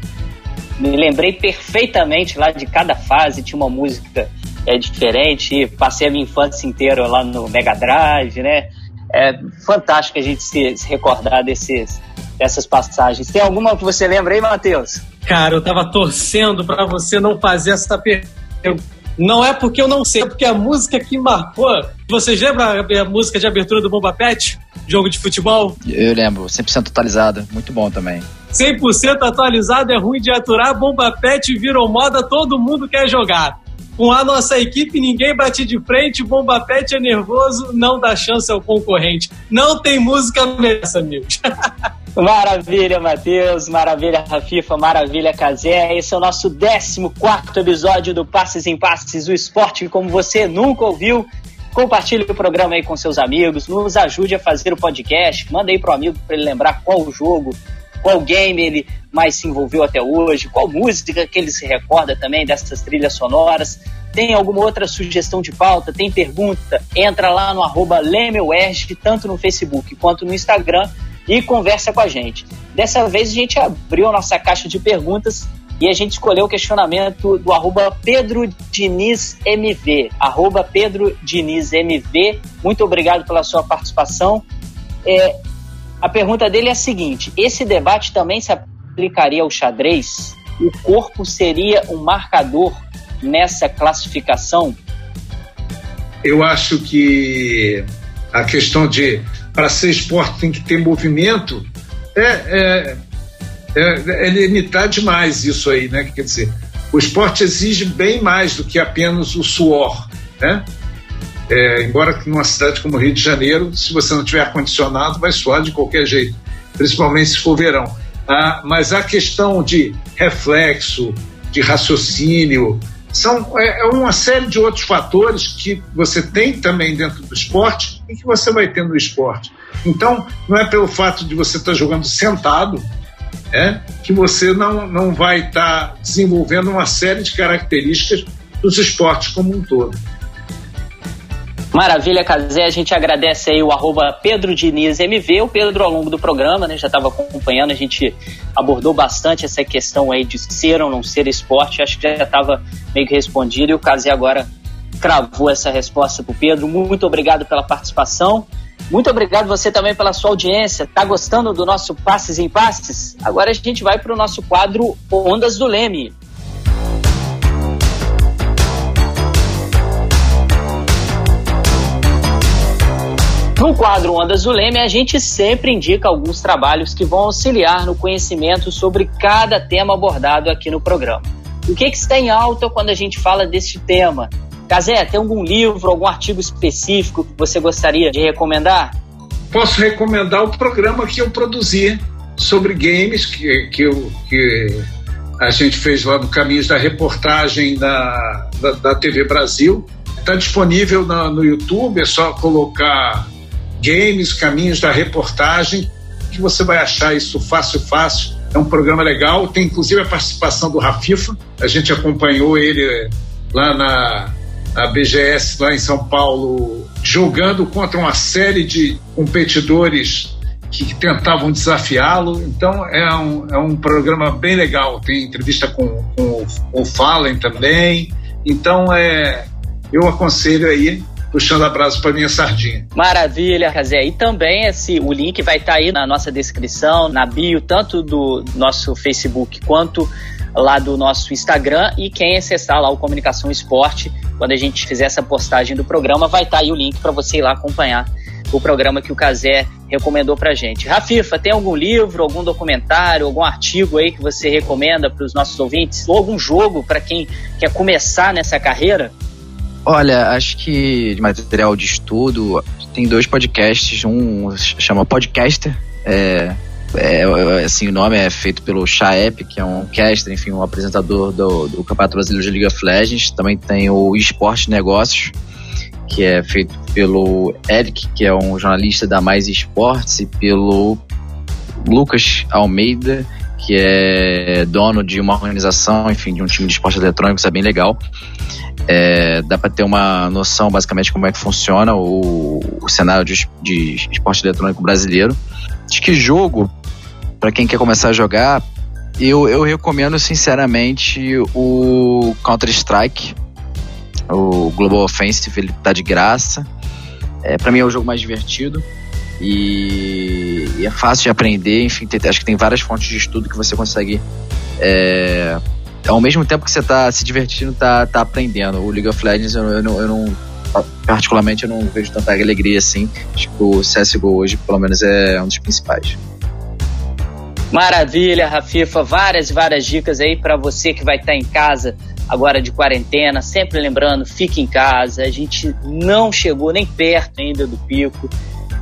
Me lembrei perfeitamente lá de cada fase, tinha uma música é, diferente. Passei a minha infância inteira lá no Mega Drive, né? É fantástico a gente se, se recordar desses, dessas passagens. Tem alguma que você lembra aí, Matheus? Cara, eu tava torcendo para você não fazer essa pergunta. Não é porque eu não sei, é porque a música que marcou. Vocês lembram a música de abertura do Bomba Pet? Jogo de futebol? Eu lembro, 100% atualizada. Muito bom também. 100% atualizado é ruim de aturar. Bomba Pet virou moda, todo mundo quer jogar. Com a nossa equipe, ninguém bate de frente, Bomba Pet é nervoso, não dá chance ao concorrente. Não tem música nessa, amigos. *laughs* Maravilha, Matheus. Maravilha, Rafifa. Maravilha, Cazé. Esse é o nosso 14 episódio do Passes em Passes, o esporte como você nunca ouviu. Compartilhe o programa aí com seus amigos, nos ajude a fazer o podcast, manda aí pro amigo para ele lembrar qual jogo, qual game ele mais se envolveu até hoje, qual música que ele se recorda também dessas trilhas sonoras. tem alguma outra sugestão de pauta, tem pergunta, entra lá no arroba tanto no Facebook quanto no Instagram, e conversa com a gente. Dessa vez a gente abriu a nossa caixa de perguntas e a gente escolheu o questionamento do arroba Pedro Diniz MV. Arroba Pedro Diniz MV. Muito obrigado pela sua participação. É, a pergunta dele é a seguinte: esse debate também se aplicaria ao xadrez? O corpo seria um marcador nessa classificação? Eu acho que a questão de para ser esporte tem que ter movimento é, é é, é limitar demais isso aí, né? Quer dizer, o esporte exige bem mais do que apenas o suor, né? É, embora que numa cidade como Rio de Janeiro, se você não tiver ar-condicionado, vai suar de qualquer jeito, principalmente se for verão. Ah, mas a questão de reflexo, de raciocínio, são é, é, uma série de outros fatores que você tem também dentro do esporte e que você vai ter no esporte. Então, não é pelo fato de você estar jogando sentado é, que você não, não vai estar tá desenvolvendo uma série de características dos esportes como um todo. Maravilha, Casé. A gente agradece aí o arroba Pedro Diniz MV. O Pedro, ao longo do programa, né, já estava acompanhando, a gente abordou bastante essa questão aí de ser ou não ser esporte. Acho que já estava meio que respondido e o Casé agora cravou essa resposta para o Pedro. Muito obrigado pela participação. Muito obrigado você também pela sua audiência. Tá gostando do nosso Passes em Passes? Agora a gente vai para o nosso quadro Ondas do Leme. No quadro Ondas do Leme, a gente sempre indica alguns trabalhos que vão auxiliar no conhecimento sobre cada tema abordado aqui no programa. O que, que está em alta quando a gente fala deste tema? Cazé, tem algum livro, algum artigo específico que você gostaria de recomendar? Posso recomendar o programa que eu produzi sobre games, que, que, eu, que a gente fez lá no Caminhos da Reportagem da, da, da TV Brasil. Está disponível na, no YouTube, é só colocar Games, Caminhos da Reportagem, que você vai achar isso fácil, fácil. É um programa legal, tem inclusive a participação do Rafifa, a gente acompanhou ele lá na, a BGS lá em São Paulo jogando contra uma série de competidores que tentavam desafiá-lo. Então é um, é um programa bem legal. Tem entrevista com, com o, o Fallen também. Então é, eu aconselho aí puxando abraço para minha sardinha. Maravilha, Cazé. E também esse, o link vai estar tá aí na nossa descrição, na bio, tanto do nosso Facebook quanto lá do nosso Instagram e quem acessar lá o Comunicação Esporte, quando a gente fizer essa postagem do programa, vai estar tá aí o link para você ir lá acompanhar o programa que o Casé recomendou pra gente. Rafifa, tem algum livro, algum documentário, algum artigo aí que você recomenda para os nossos ouvintes? Ou algum jogo para quem quer começar nessa carreira? Olha, acho que de material de estudo tem dois podcasts, um chama Podcaster, é, é, assim, o nome é feito pelo Chaep, que é um caster, enfim, um apresentador do, do Campeonato Brasileiro de League of Legends. Também tem o Esporte Negócios, que é feito pelo Eric, que é um jornalista da Mais Esportes, e pelo Lucas Almeida, que é dono de uma organização, enfim, de um time de esportes eletrônicos, é bem legal. É, dá para ter uma noção, basicamente, como é que funciona o, o cenário de, de esporte eletrônico brasileiro. Acho que jogo, para quem quer começar a jogar, eu, eu recomendo sinceramente o Counter-Strike. O Global Offensive, ele tá de graça. É, para mim é o jogo mais divertido. E, e, é fácil de aprender, enfim, tem, acho que tem várias fontes de estudo que você consegue. É, ao mesmo tempo que você está se divertindo, tá, tá aprendendo. O League of Legends, eu, eu, eu não, particularmente, eu não vejo tanta alegria assim. Acho que o CSGO hoje, pelo menos, é um dos principais. Maravilha, Rafifa. Várias, várias dicas aí para você que vai estar tá em casa agora de quarentena. Sempre lembrando, fique em casa. A gente não chegou nem perto ainda do pico.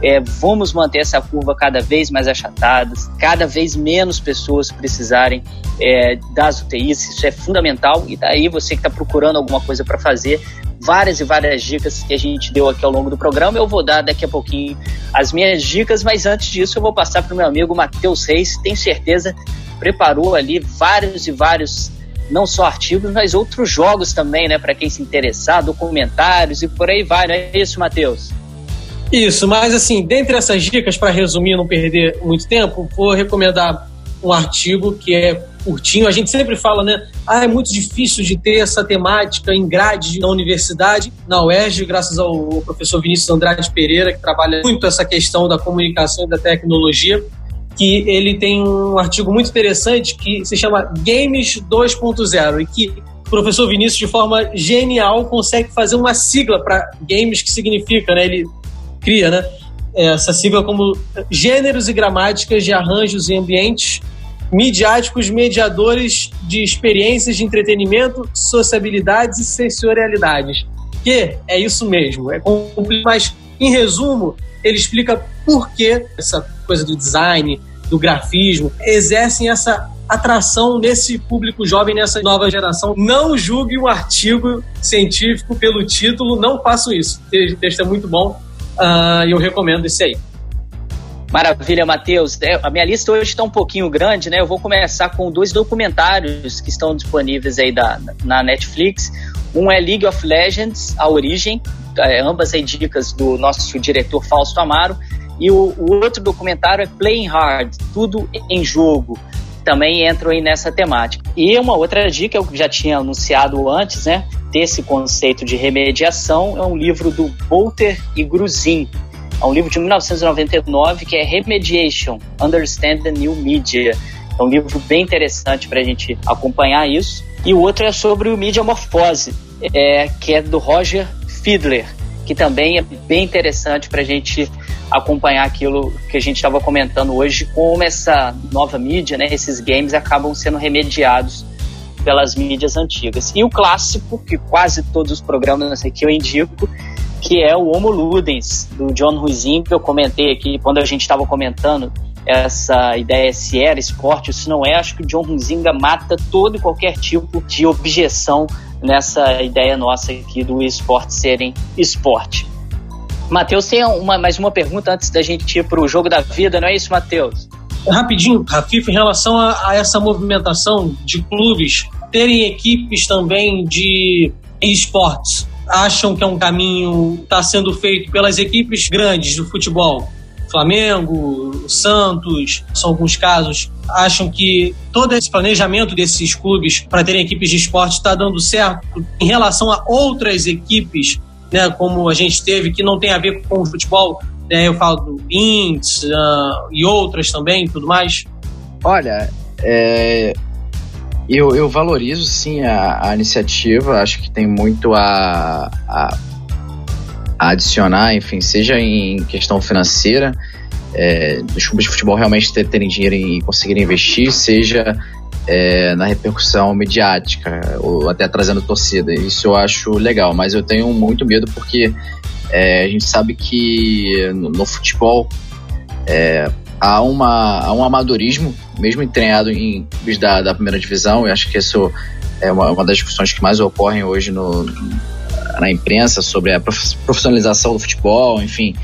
É, vamos manter essa curva cada vez mais achatada, cada vez menos pessoas precisarem é, das UTIs, isso é fundamental. E daí você que está procurando alguma coisa para fazer, várias e várias dicas que a gente deu aqui ao longo do programa. Eu vou dar daqui a pouquinho as minhas dicas, mas antes disso eu vou passar para o meu amigo Matheus Reis. Tenho certeza preparou ali vários e vários não só artigos, mas outros jogos também, né? Para quem se interessar, documentários e por aí vai, não é isso, Matheus? Isso, mas assim, dentre essas dicas, para resumir, não perder muito tempo, vou recomendar um artigo que é curtinho. A gente sempre fala, né? Ah, é muito difícil de ter essa temática em grade na universidade. Na UERJ, graças ao professor Vinícius Andrade Pereira, que trabalha muito essa questão da comunicação e da tecnologia, que ele tem um artigo muito interessante que se chama Games 2.0 e que o professor Vinícius, de forma genial, consegue fazer uma sigla para games que significa, né? Ele cria, né? Essa sigla como gêneros e gramáticas de arranjos e ambientes midiáticos mediadores de experiências de entretenimento, sociabilidades e sensorialidades. Que é isso mesmo, é complexo, mas em resumo, ele explica por que essa coisa do design, do grafismo, exercem essa atração nesse público jovem, nessa nova geração. Não julgue um artigo científico pelo título, não façam isso. O texto é muito bom e uh, eu recomendo esse aí. Maravilha, Matheus. É, a minha lista hoje está um pouquinho grande, né? Eu vou começar com dois documentários que estão disponíveis aí da, na Netflix. Um é League of Legends, A Origem, é, ambas aí dicas do nosso diretor Fausto Amaro. E o, o outro documentário é Playing Hard, Tudo em Jogo. Também entram nessa temática. E uma outra dica, eu já tinha anunciado antes, né? Desse conceito de remediação, é um livro do Bolter e Gruzin, é um livro de 1999 que é Remediation, Understand the New Media. É um livro bem interessante para a gente acompanhar isso. E o outro é sobre o Media Morfose, é, que é do Roger Fiedler, que também é bem interessante para a gente acompanhar aquilo que a gente estava comentando hoje, como essa nova mídia, né, esses games acabam sendo remediados pelas mídias antigas. E o clássico, que quase todos os programas aqui eu indico, que é o Homo Ludens, do John Ruizinho, que eu comentei aqui quando a gente estava comentando essa ideia se era esporte ou se não é. Acho que o John Ruizinga mata todo e qualquer tipo de objeção nessa ideia nossa aqui do esporte serem esporte. Matheus, tem uma, mais uma pergunta antes da gente ir para o jogo da vida, não é isso, Matheus? Rapidinho, Rafifa, em relação a, a essa movimentação de clubes terem equipes também de esportes acham que é um caminho está sendo feito pelas equipes grandes do futebol. Flamengo, Santos, são alguns casos, acham que todo esse planejamento desses clubes para terem equipes de esporte está dando certo em relação a outras equipes, né, como a gente teve, que não tem a ver com o futebol. Né, eu falo do Ints uh, e outras também tudo mais. Olha, é, eu, eu valorizo sim a, a iniciativa, acho que tem muito a, a, a adicionar, enfim, seja em questão financeira, é, dos clubes de futebol realmente terem dinheiro e conseguirem investir, seja é, na repercussão mediática, ou até trazendo torcida. Isso eu acho legal, mas eu tenho muito medo porque é, a gente sabe que no, no futebol é, há, uma, há um amadorismo, mesmo treinado em clubes da, da primeira divisão, e acho que isso é uma, uma das discussões que mais ocorrem hoje no, na imprensa sobre a profissionalização do futebol, enfim,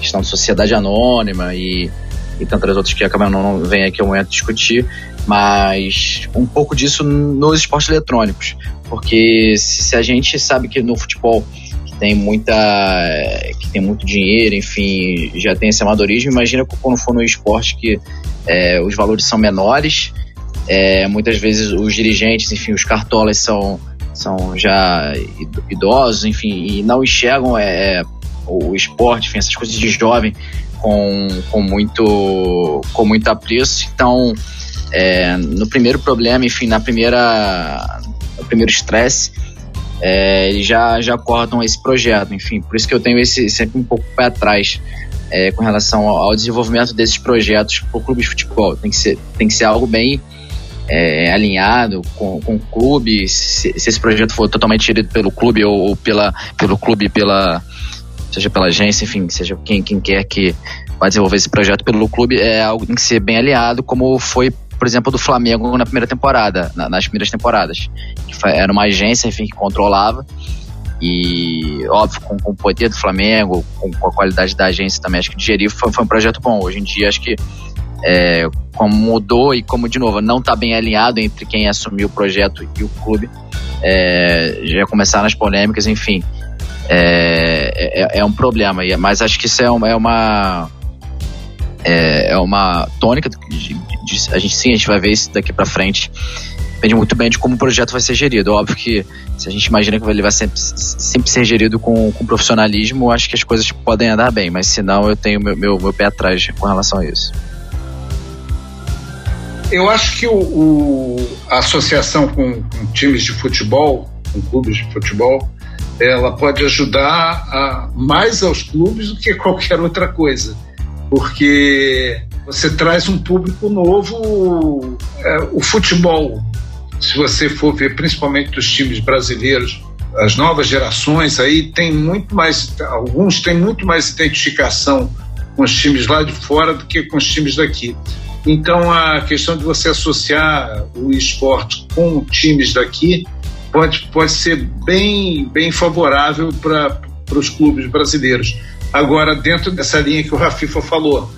questão de sociedade anônima e, e tantas outras que acabam não, não vem aqui ao momento discutir, mas um pouco disso nos esportes eletrônicos, porque se a gente sabe que no futebol tem muita que tem muito dinheiro, enfim, já tem esse amadorismo. Imagina quando for no esporte que é, os valores são menores, é, muitas vezes os dirigentes, enfim, os cartolas são, são já idosos, enfim, e não enxergam é, o esporte, enfim, essas coisas de jovem com, com muito com muito apreço. Então, é, no primeiro problema, enfim, na primeira no primeiro estresse, é, eles já, já cortam esse projeto, enfim, por isso que eu tenho esse sempre um pouco pé atrás é, com relação ao, desenvolvimento desses projetos para o clube de futebol. Tem que ser, tem que ser algo bem é, alinhado com, com o clube, se, se, esse projeto for totalmente gerido pelo clube ou, ou, pela, pelo clube, pela, seja pela agência, enfim, seja quem, quem quer que vai desenvolver esse projeto pelo clube, é algo que tem que ser bem alinhado, como foi por exemplo, do Flamengo na primeira temporada, na, nas primeiras temporadas. Era uma agência, enfim, que controlava. E, óbvio, com, com o poder do Flamengo, com, com, a qualidade da agência também, acho que digerir foi, foi um projeto bom. Hoje em dia, acho que é, como mudou e como, de novo, não está bem alinhado entre quem assumiu o projeto e o clube. É, já começaram as polêmicas, enfim. É, é, é, um problema, mas acho que isso é uma, é uma, é, é uma tônica. De, de, a gente sim, a gente vai ver isso daqui para frente. Depende muito bem de como o projeto vai ser gerido. Óbvio que se a gente imagina que ele vai sempre, sempre ser gerido com, com profissionalismo, acho que as coisas podem andar bem, mas se não, eu tenho meu, meu, meu pé atrás com relação a isso. Eu acho que o, o a associação com, com, times de futebol, com clubes de futebol, ela pode ajudar a, mais aos clubes do que qualquer outra coisa, porque você traz um público novo. É, o futebol, se você for ver, principalmente dos times brasileiros, as novas gerações aí tem muito mais, alguns têm muito mais identificação com os times lá de fora do que com os times daqui. Então, a questão de você associar o esporte com times daqui pode, pode ser bem, bem favorável para os clubes brasileiros. Agora, dentro dessa linha que o Rafifa falou,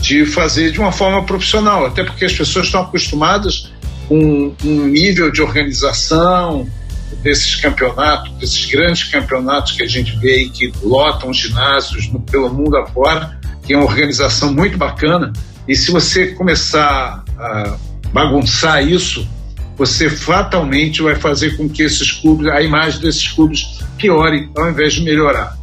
de fazer de uma forma profissional, até porque as pessoas estão acostumadas com um nível de organização desses campeonatos, desses grandes campeonatos que a gente vê aí que lotam ginásios pelo mundo afora, que é uma organização muito bacana e se você começar a bagunçar isso, você fatalmente vai fazer com que esses clubes, a imagem desses clubes piore ao invés de melhorar.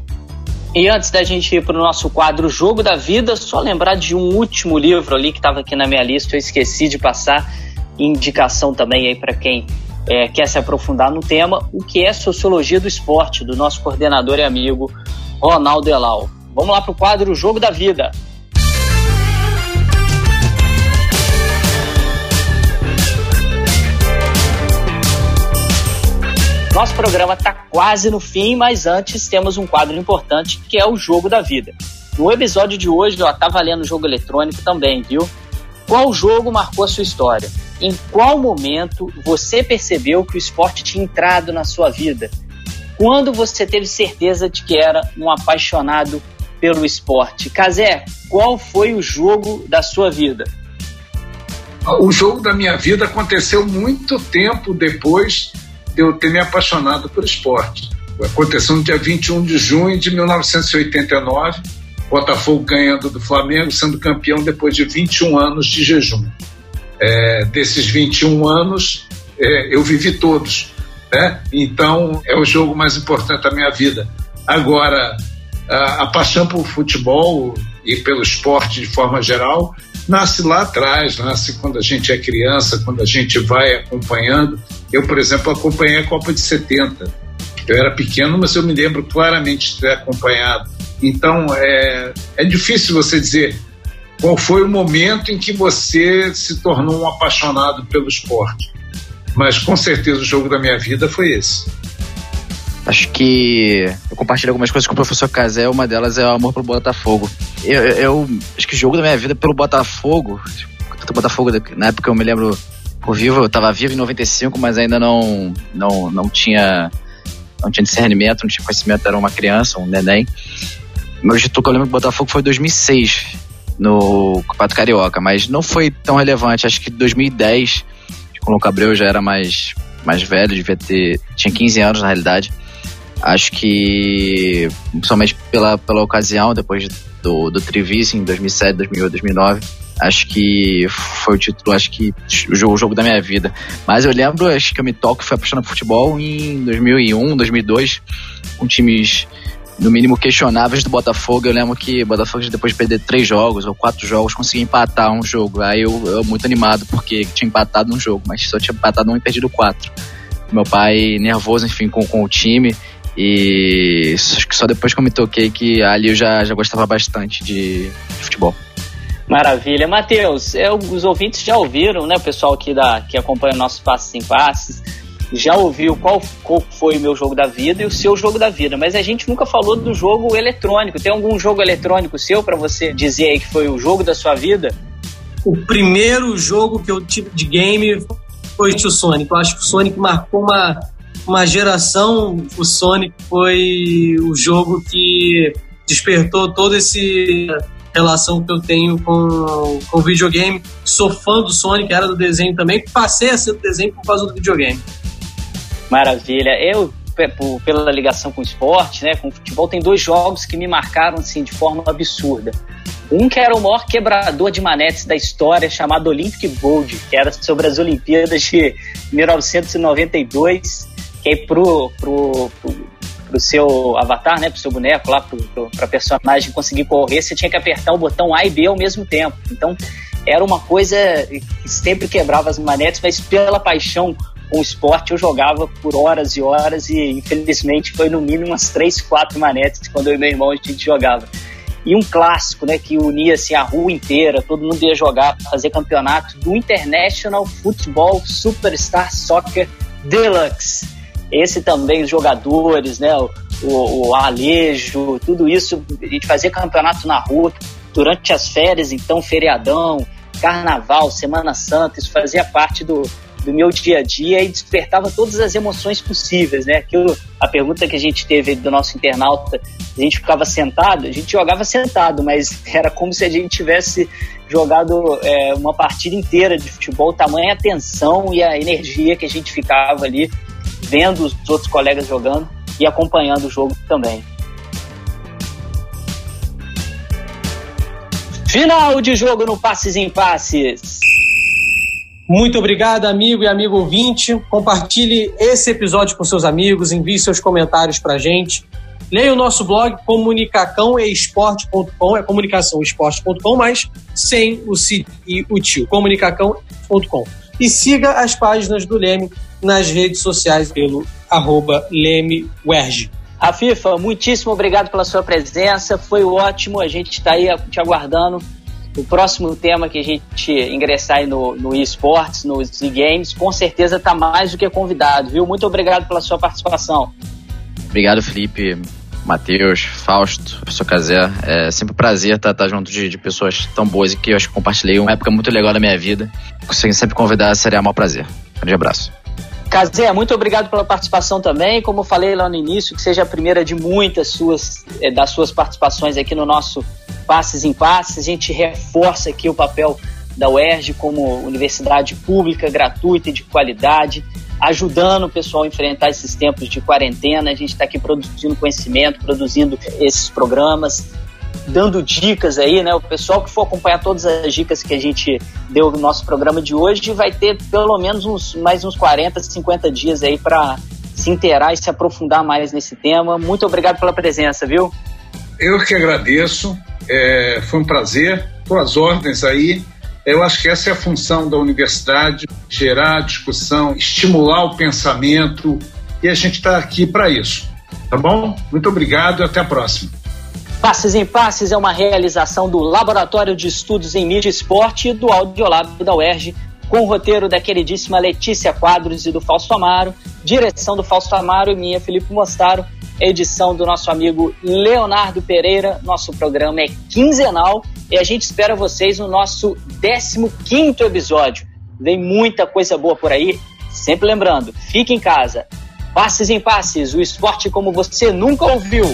E antes da gente ir para o nosso quadro Jogo da Vida, só lembrar de um último livro ali que estava aqui na minha lista, eu esqueci de passar, indicação também aí para quem é, quer se aprofundar no tema, o que é Sociologia do Esporte, do nosso coordenador e amigo Ronaldo Elal. Vamos lá para o quadro Jogo da Vida. Nosso programa está quase no fim, mas antes temos um quadro importante que é o Jogo da Vida. No episódio de hoje, ó, tá valendo jogo eletrônico também, viu? Qual jogo marcou a sua história? Em qual momento você percebeu que o esporte tinha entrado na sua vida? Quando você teve certeza de que era um apaixonado pelo esporte? Casé, qual foi o jogo da sua vida? O jogo da minha vida aconteceu muito tempo depois eu ter me apaixonado por esporte. Aconteceu no dia 21 de junho de 1989, Botafogo ganhando do Flamengo, sendo campeão depois de 21 anos de jejum. É, desses 21 anos, é, eu vivi todos. Né? Então, é o jogo mais importante da minha vida. Agora, a, a paixão por futebol e pelo esporte de forma geral nasce lá atrás, nasce quando a gente é criança, quando a gente vai acompanhando. Eu, por exemplo, acompanhei a Copa de 70. Eu era pequeno, mas eu me lembro claramente de ter acompanhado. Então, é, é difícil você dizer qual foi o momento em que você se tornou um apaixonado pelo esporte. Mas com certeza o jogo da minha vida foi esse. Acho que eu compartilho algumas coisas com o professor Casé, uma delas é o amor pelo Botafogo. Eu, eu, acho que o jogo da minha vida pelo Botafogo, Botafogo, na época eu me lembro por vivo, eu tava vivo em 95, mas ainda não, não, não tinha não tinha discernimento, não tinha conhecimento, era uma criança, um neném. Meu título que eu lembro do Botafogo foi 2006, no Campeonato Carioca, mas não foi tão relevante. Acho que 2010, quando o Cabreu já era mais, mais velho, devia ter. tinha 15 anos na realidade. Acho que, principalmente pela, pela ocasião, depois do, do Trivice em 2007, 2008, 2009, acho que foi o título, acho que o jogo, da minha vida. Mas eu lembro, acho que eu me toco fui apaixonado por futebol em 2001, 2002, com times no mínimo questionáveis do Botafogo. Eu lembro que o Botafogo, depois de perder três jogos ou quatro jogos, conseguia empatar um jogo. Aí eu, eu muito animado porque tinha empatado um jogo, mas só tinha empatado um e perdido quatro. Meu pai nervoso, enfim, com, com o time. E acho que só depois que eu me toquei que ali eu já, já gostava bastante de, de futebol. Maravilha. Matheus, os ouvintes já ouviram, né, o pessoal aqui da, que acompanha o nosso Passos em Passes, já ouviu qual, qual foi o meu jogo da vida e o seu jogo da vida, mas a gente nunca falou do jogo eletrônico. Tem algum jogo eletrônico seu para você dizer aí que foi o jogo da sua vida? O primeiro jogo que eu tive de game foi o Sonic. Eu acho que o Sonic marcou uma uma geração, o Sonic foi o jogo que despertou todo esse relação que eu tenho com, com videogame. Sou fã do Sonic, era do desenho também. Passei a ser do desenho por causa do videogame. Maravilha. Eu, pela ligação com o esporte, né, com o futebol, tem dois jogos que me marcaram assim, de forma absurda. Um que era o maior quebrador de manetes da história, chamado Olympic Gold, que era sobre as Olimpíadas de 1992, que aí pro, pro, pro pro seu avatar, né, pro seu boneco lá, pro, pro, pra personagem conseguir correr, você tinha que apertar o botão A e B ao mesmo tempo. Então, era uma coisa que sempre quebrava as manetes, mas pela paixão com o esporte eu jogava por horas e horas e infelizmente foi no mínimo umas três, quatro manetes quando eu e meu irmão a gente jogava. E um clássico, né, que unia assim, a rua inteira, todo mundo ia jogar, fazer campeonato do International Football Superstar Soccer Deluxe esse também, os jogadores, né? O, o, Alejo, tudo isso, a gente fazia campeonato na rua durante as férias, então feriadão, carnaval, Semana Santa, isso fazia parte do, do meu dia a dia e despertava todas as emoções possíveis, né? Aquilo, a pergunta que a gente teve do nosso internauta, a gente ficava sentado, a gente jogava sentado, mas era como se a gente tivesse jogado é, uma partida inteira de futebol, tamanha a tensão e a energia que a gente ficava ali vendo os outros colegas jogando e acompanhando o jogo também. Final de jogo no Passes em Passes. Muito obrigado, amigo e amigo ouvinte. Compartilhe esse episódio com seus amigos, envie seus comentários para gente. Leia o nosso blog comunicacãoesporte.com, é comunicaçãoesporte.com, mas sem o C e o tio, comunicacão.com. E siga as páginas do Leme nas redes sociais pelo arroba LemeWerge. Rafifa, muitíssimo obrigado pela sua presença, foi ótimo, a gente está aí te aguardando. O próximo tema que a gente ingressar aí no, no esportes, nos e-games, com certeza está mais do que convidado, viu? Muito obrigado pela sua participação. Obrigado, Felipe, Matheus, Fausto, professor Cazé. É sempre um prazer estar, estar junto de, de, pessoas tão boas e que eu acho que compartilhei uma época muito legal da minha vida. Consegui sempre convidar, seria um maior prazer. Um grande abraço. Cazé, muito obrigado pela participação também. Como eu falei lá no início, que seja a primeira de muitas suas, é, das suas participações aqui no nosso Passes em Passes. A gente reforça aqui o papel da UERJ como universidade pública, gratuita e de qualidade, ajudando o pessoal a enfrentar esses tempos de quarentena. A gente está aqui produzindo conhecimento, produzindo esses programas, dando dicas aí, né? O pessoal que for acompanhar todas as dicas que a gente deu no nosso programa de hoje vai ter pelo menos uns, mais uns 40, 50 dias aí para se inteirar e se aprofundar mais nesse tema. Muito obrigado pela presença, viu? Eu que agradeço, é, foi um prazer, às ordens aí. Eu acho que essa é a função da universidade: gerar discussão, estimular o pensamento, e a gente está aqui para isso. Tá bom? Muito obrigado e até a próxima. Passes em Passes é uma realização do Laboratório de Estudos em Mídia e Esporte do Audiolab da UERJ, com o roteiro da queridíssima Letícia Quadros e do Fausto Amaro, direção do Fausto Amaro e minha, Felipe Mostaro, edição do nosso amigo Leonardo Pereira. Nosso programa é quinzenal e a gente espera vocês no nosso 15 episódio. Vem muita coisa boa por aí. Sempre lembrando, fique em casa. Passes em Passes, o esporte como você nunca ouviu.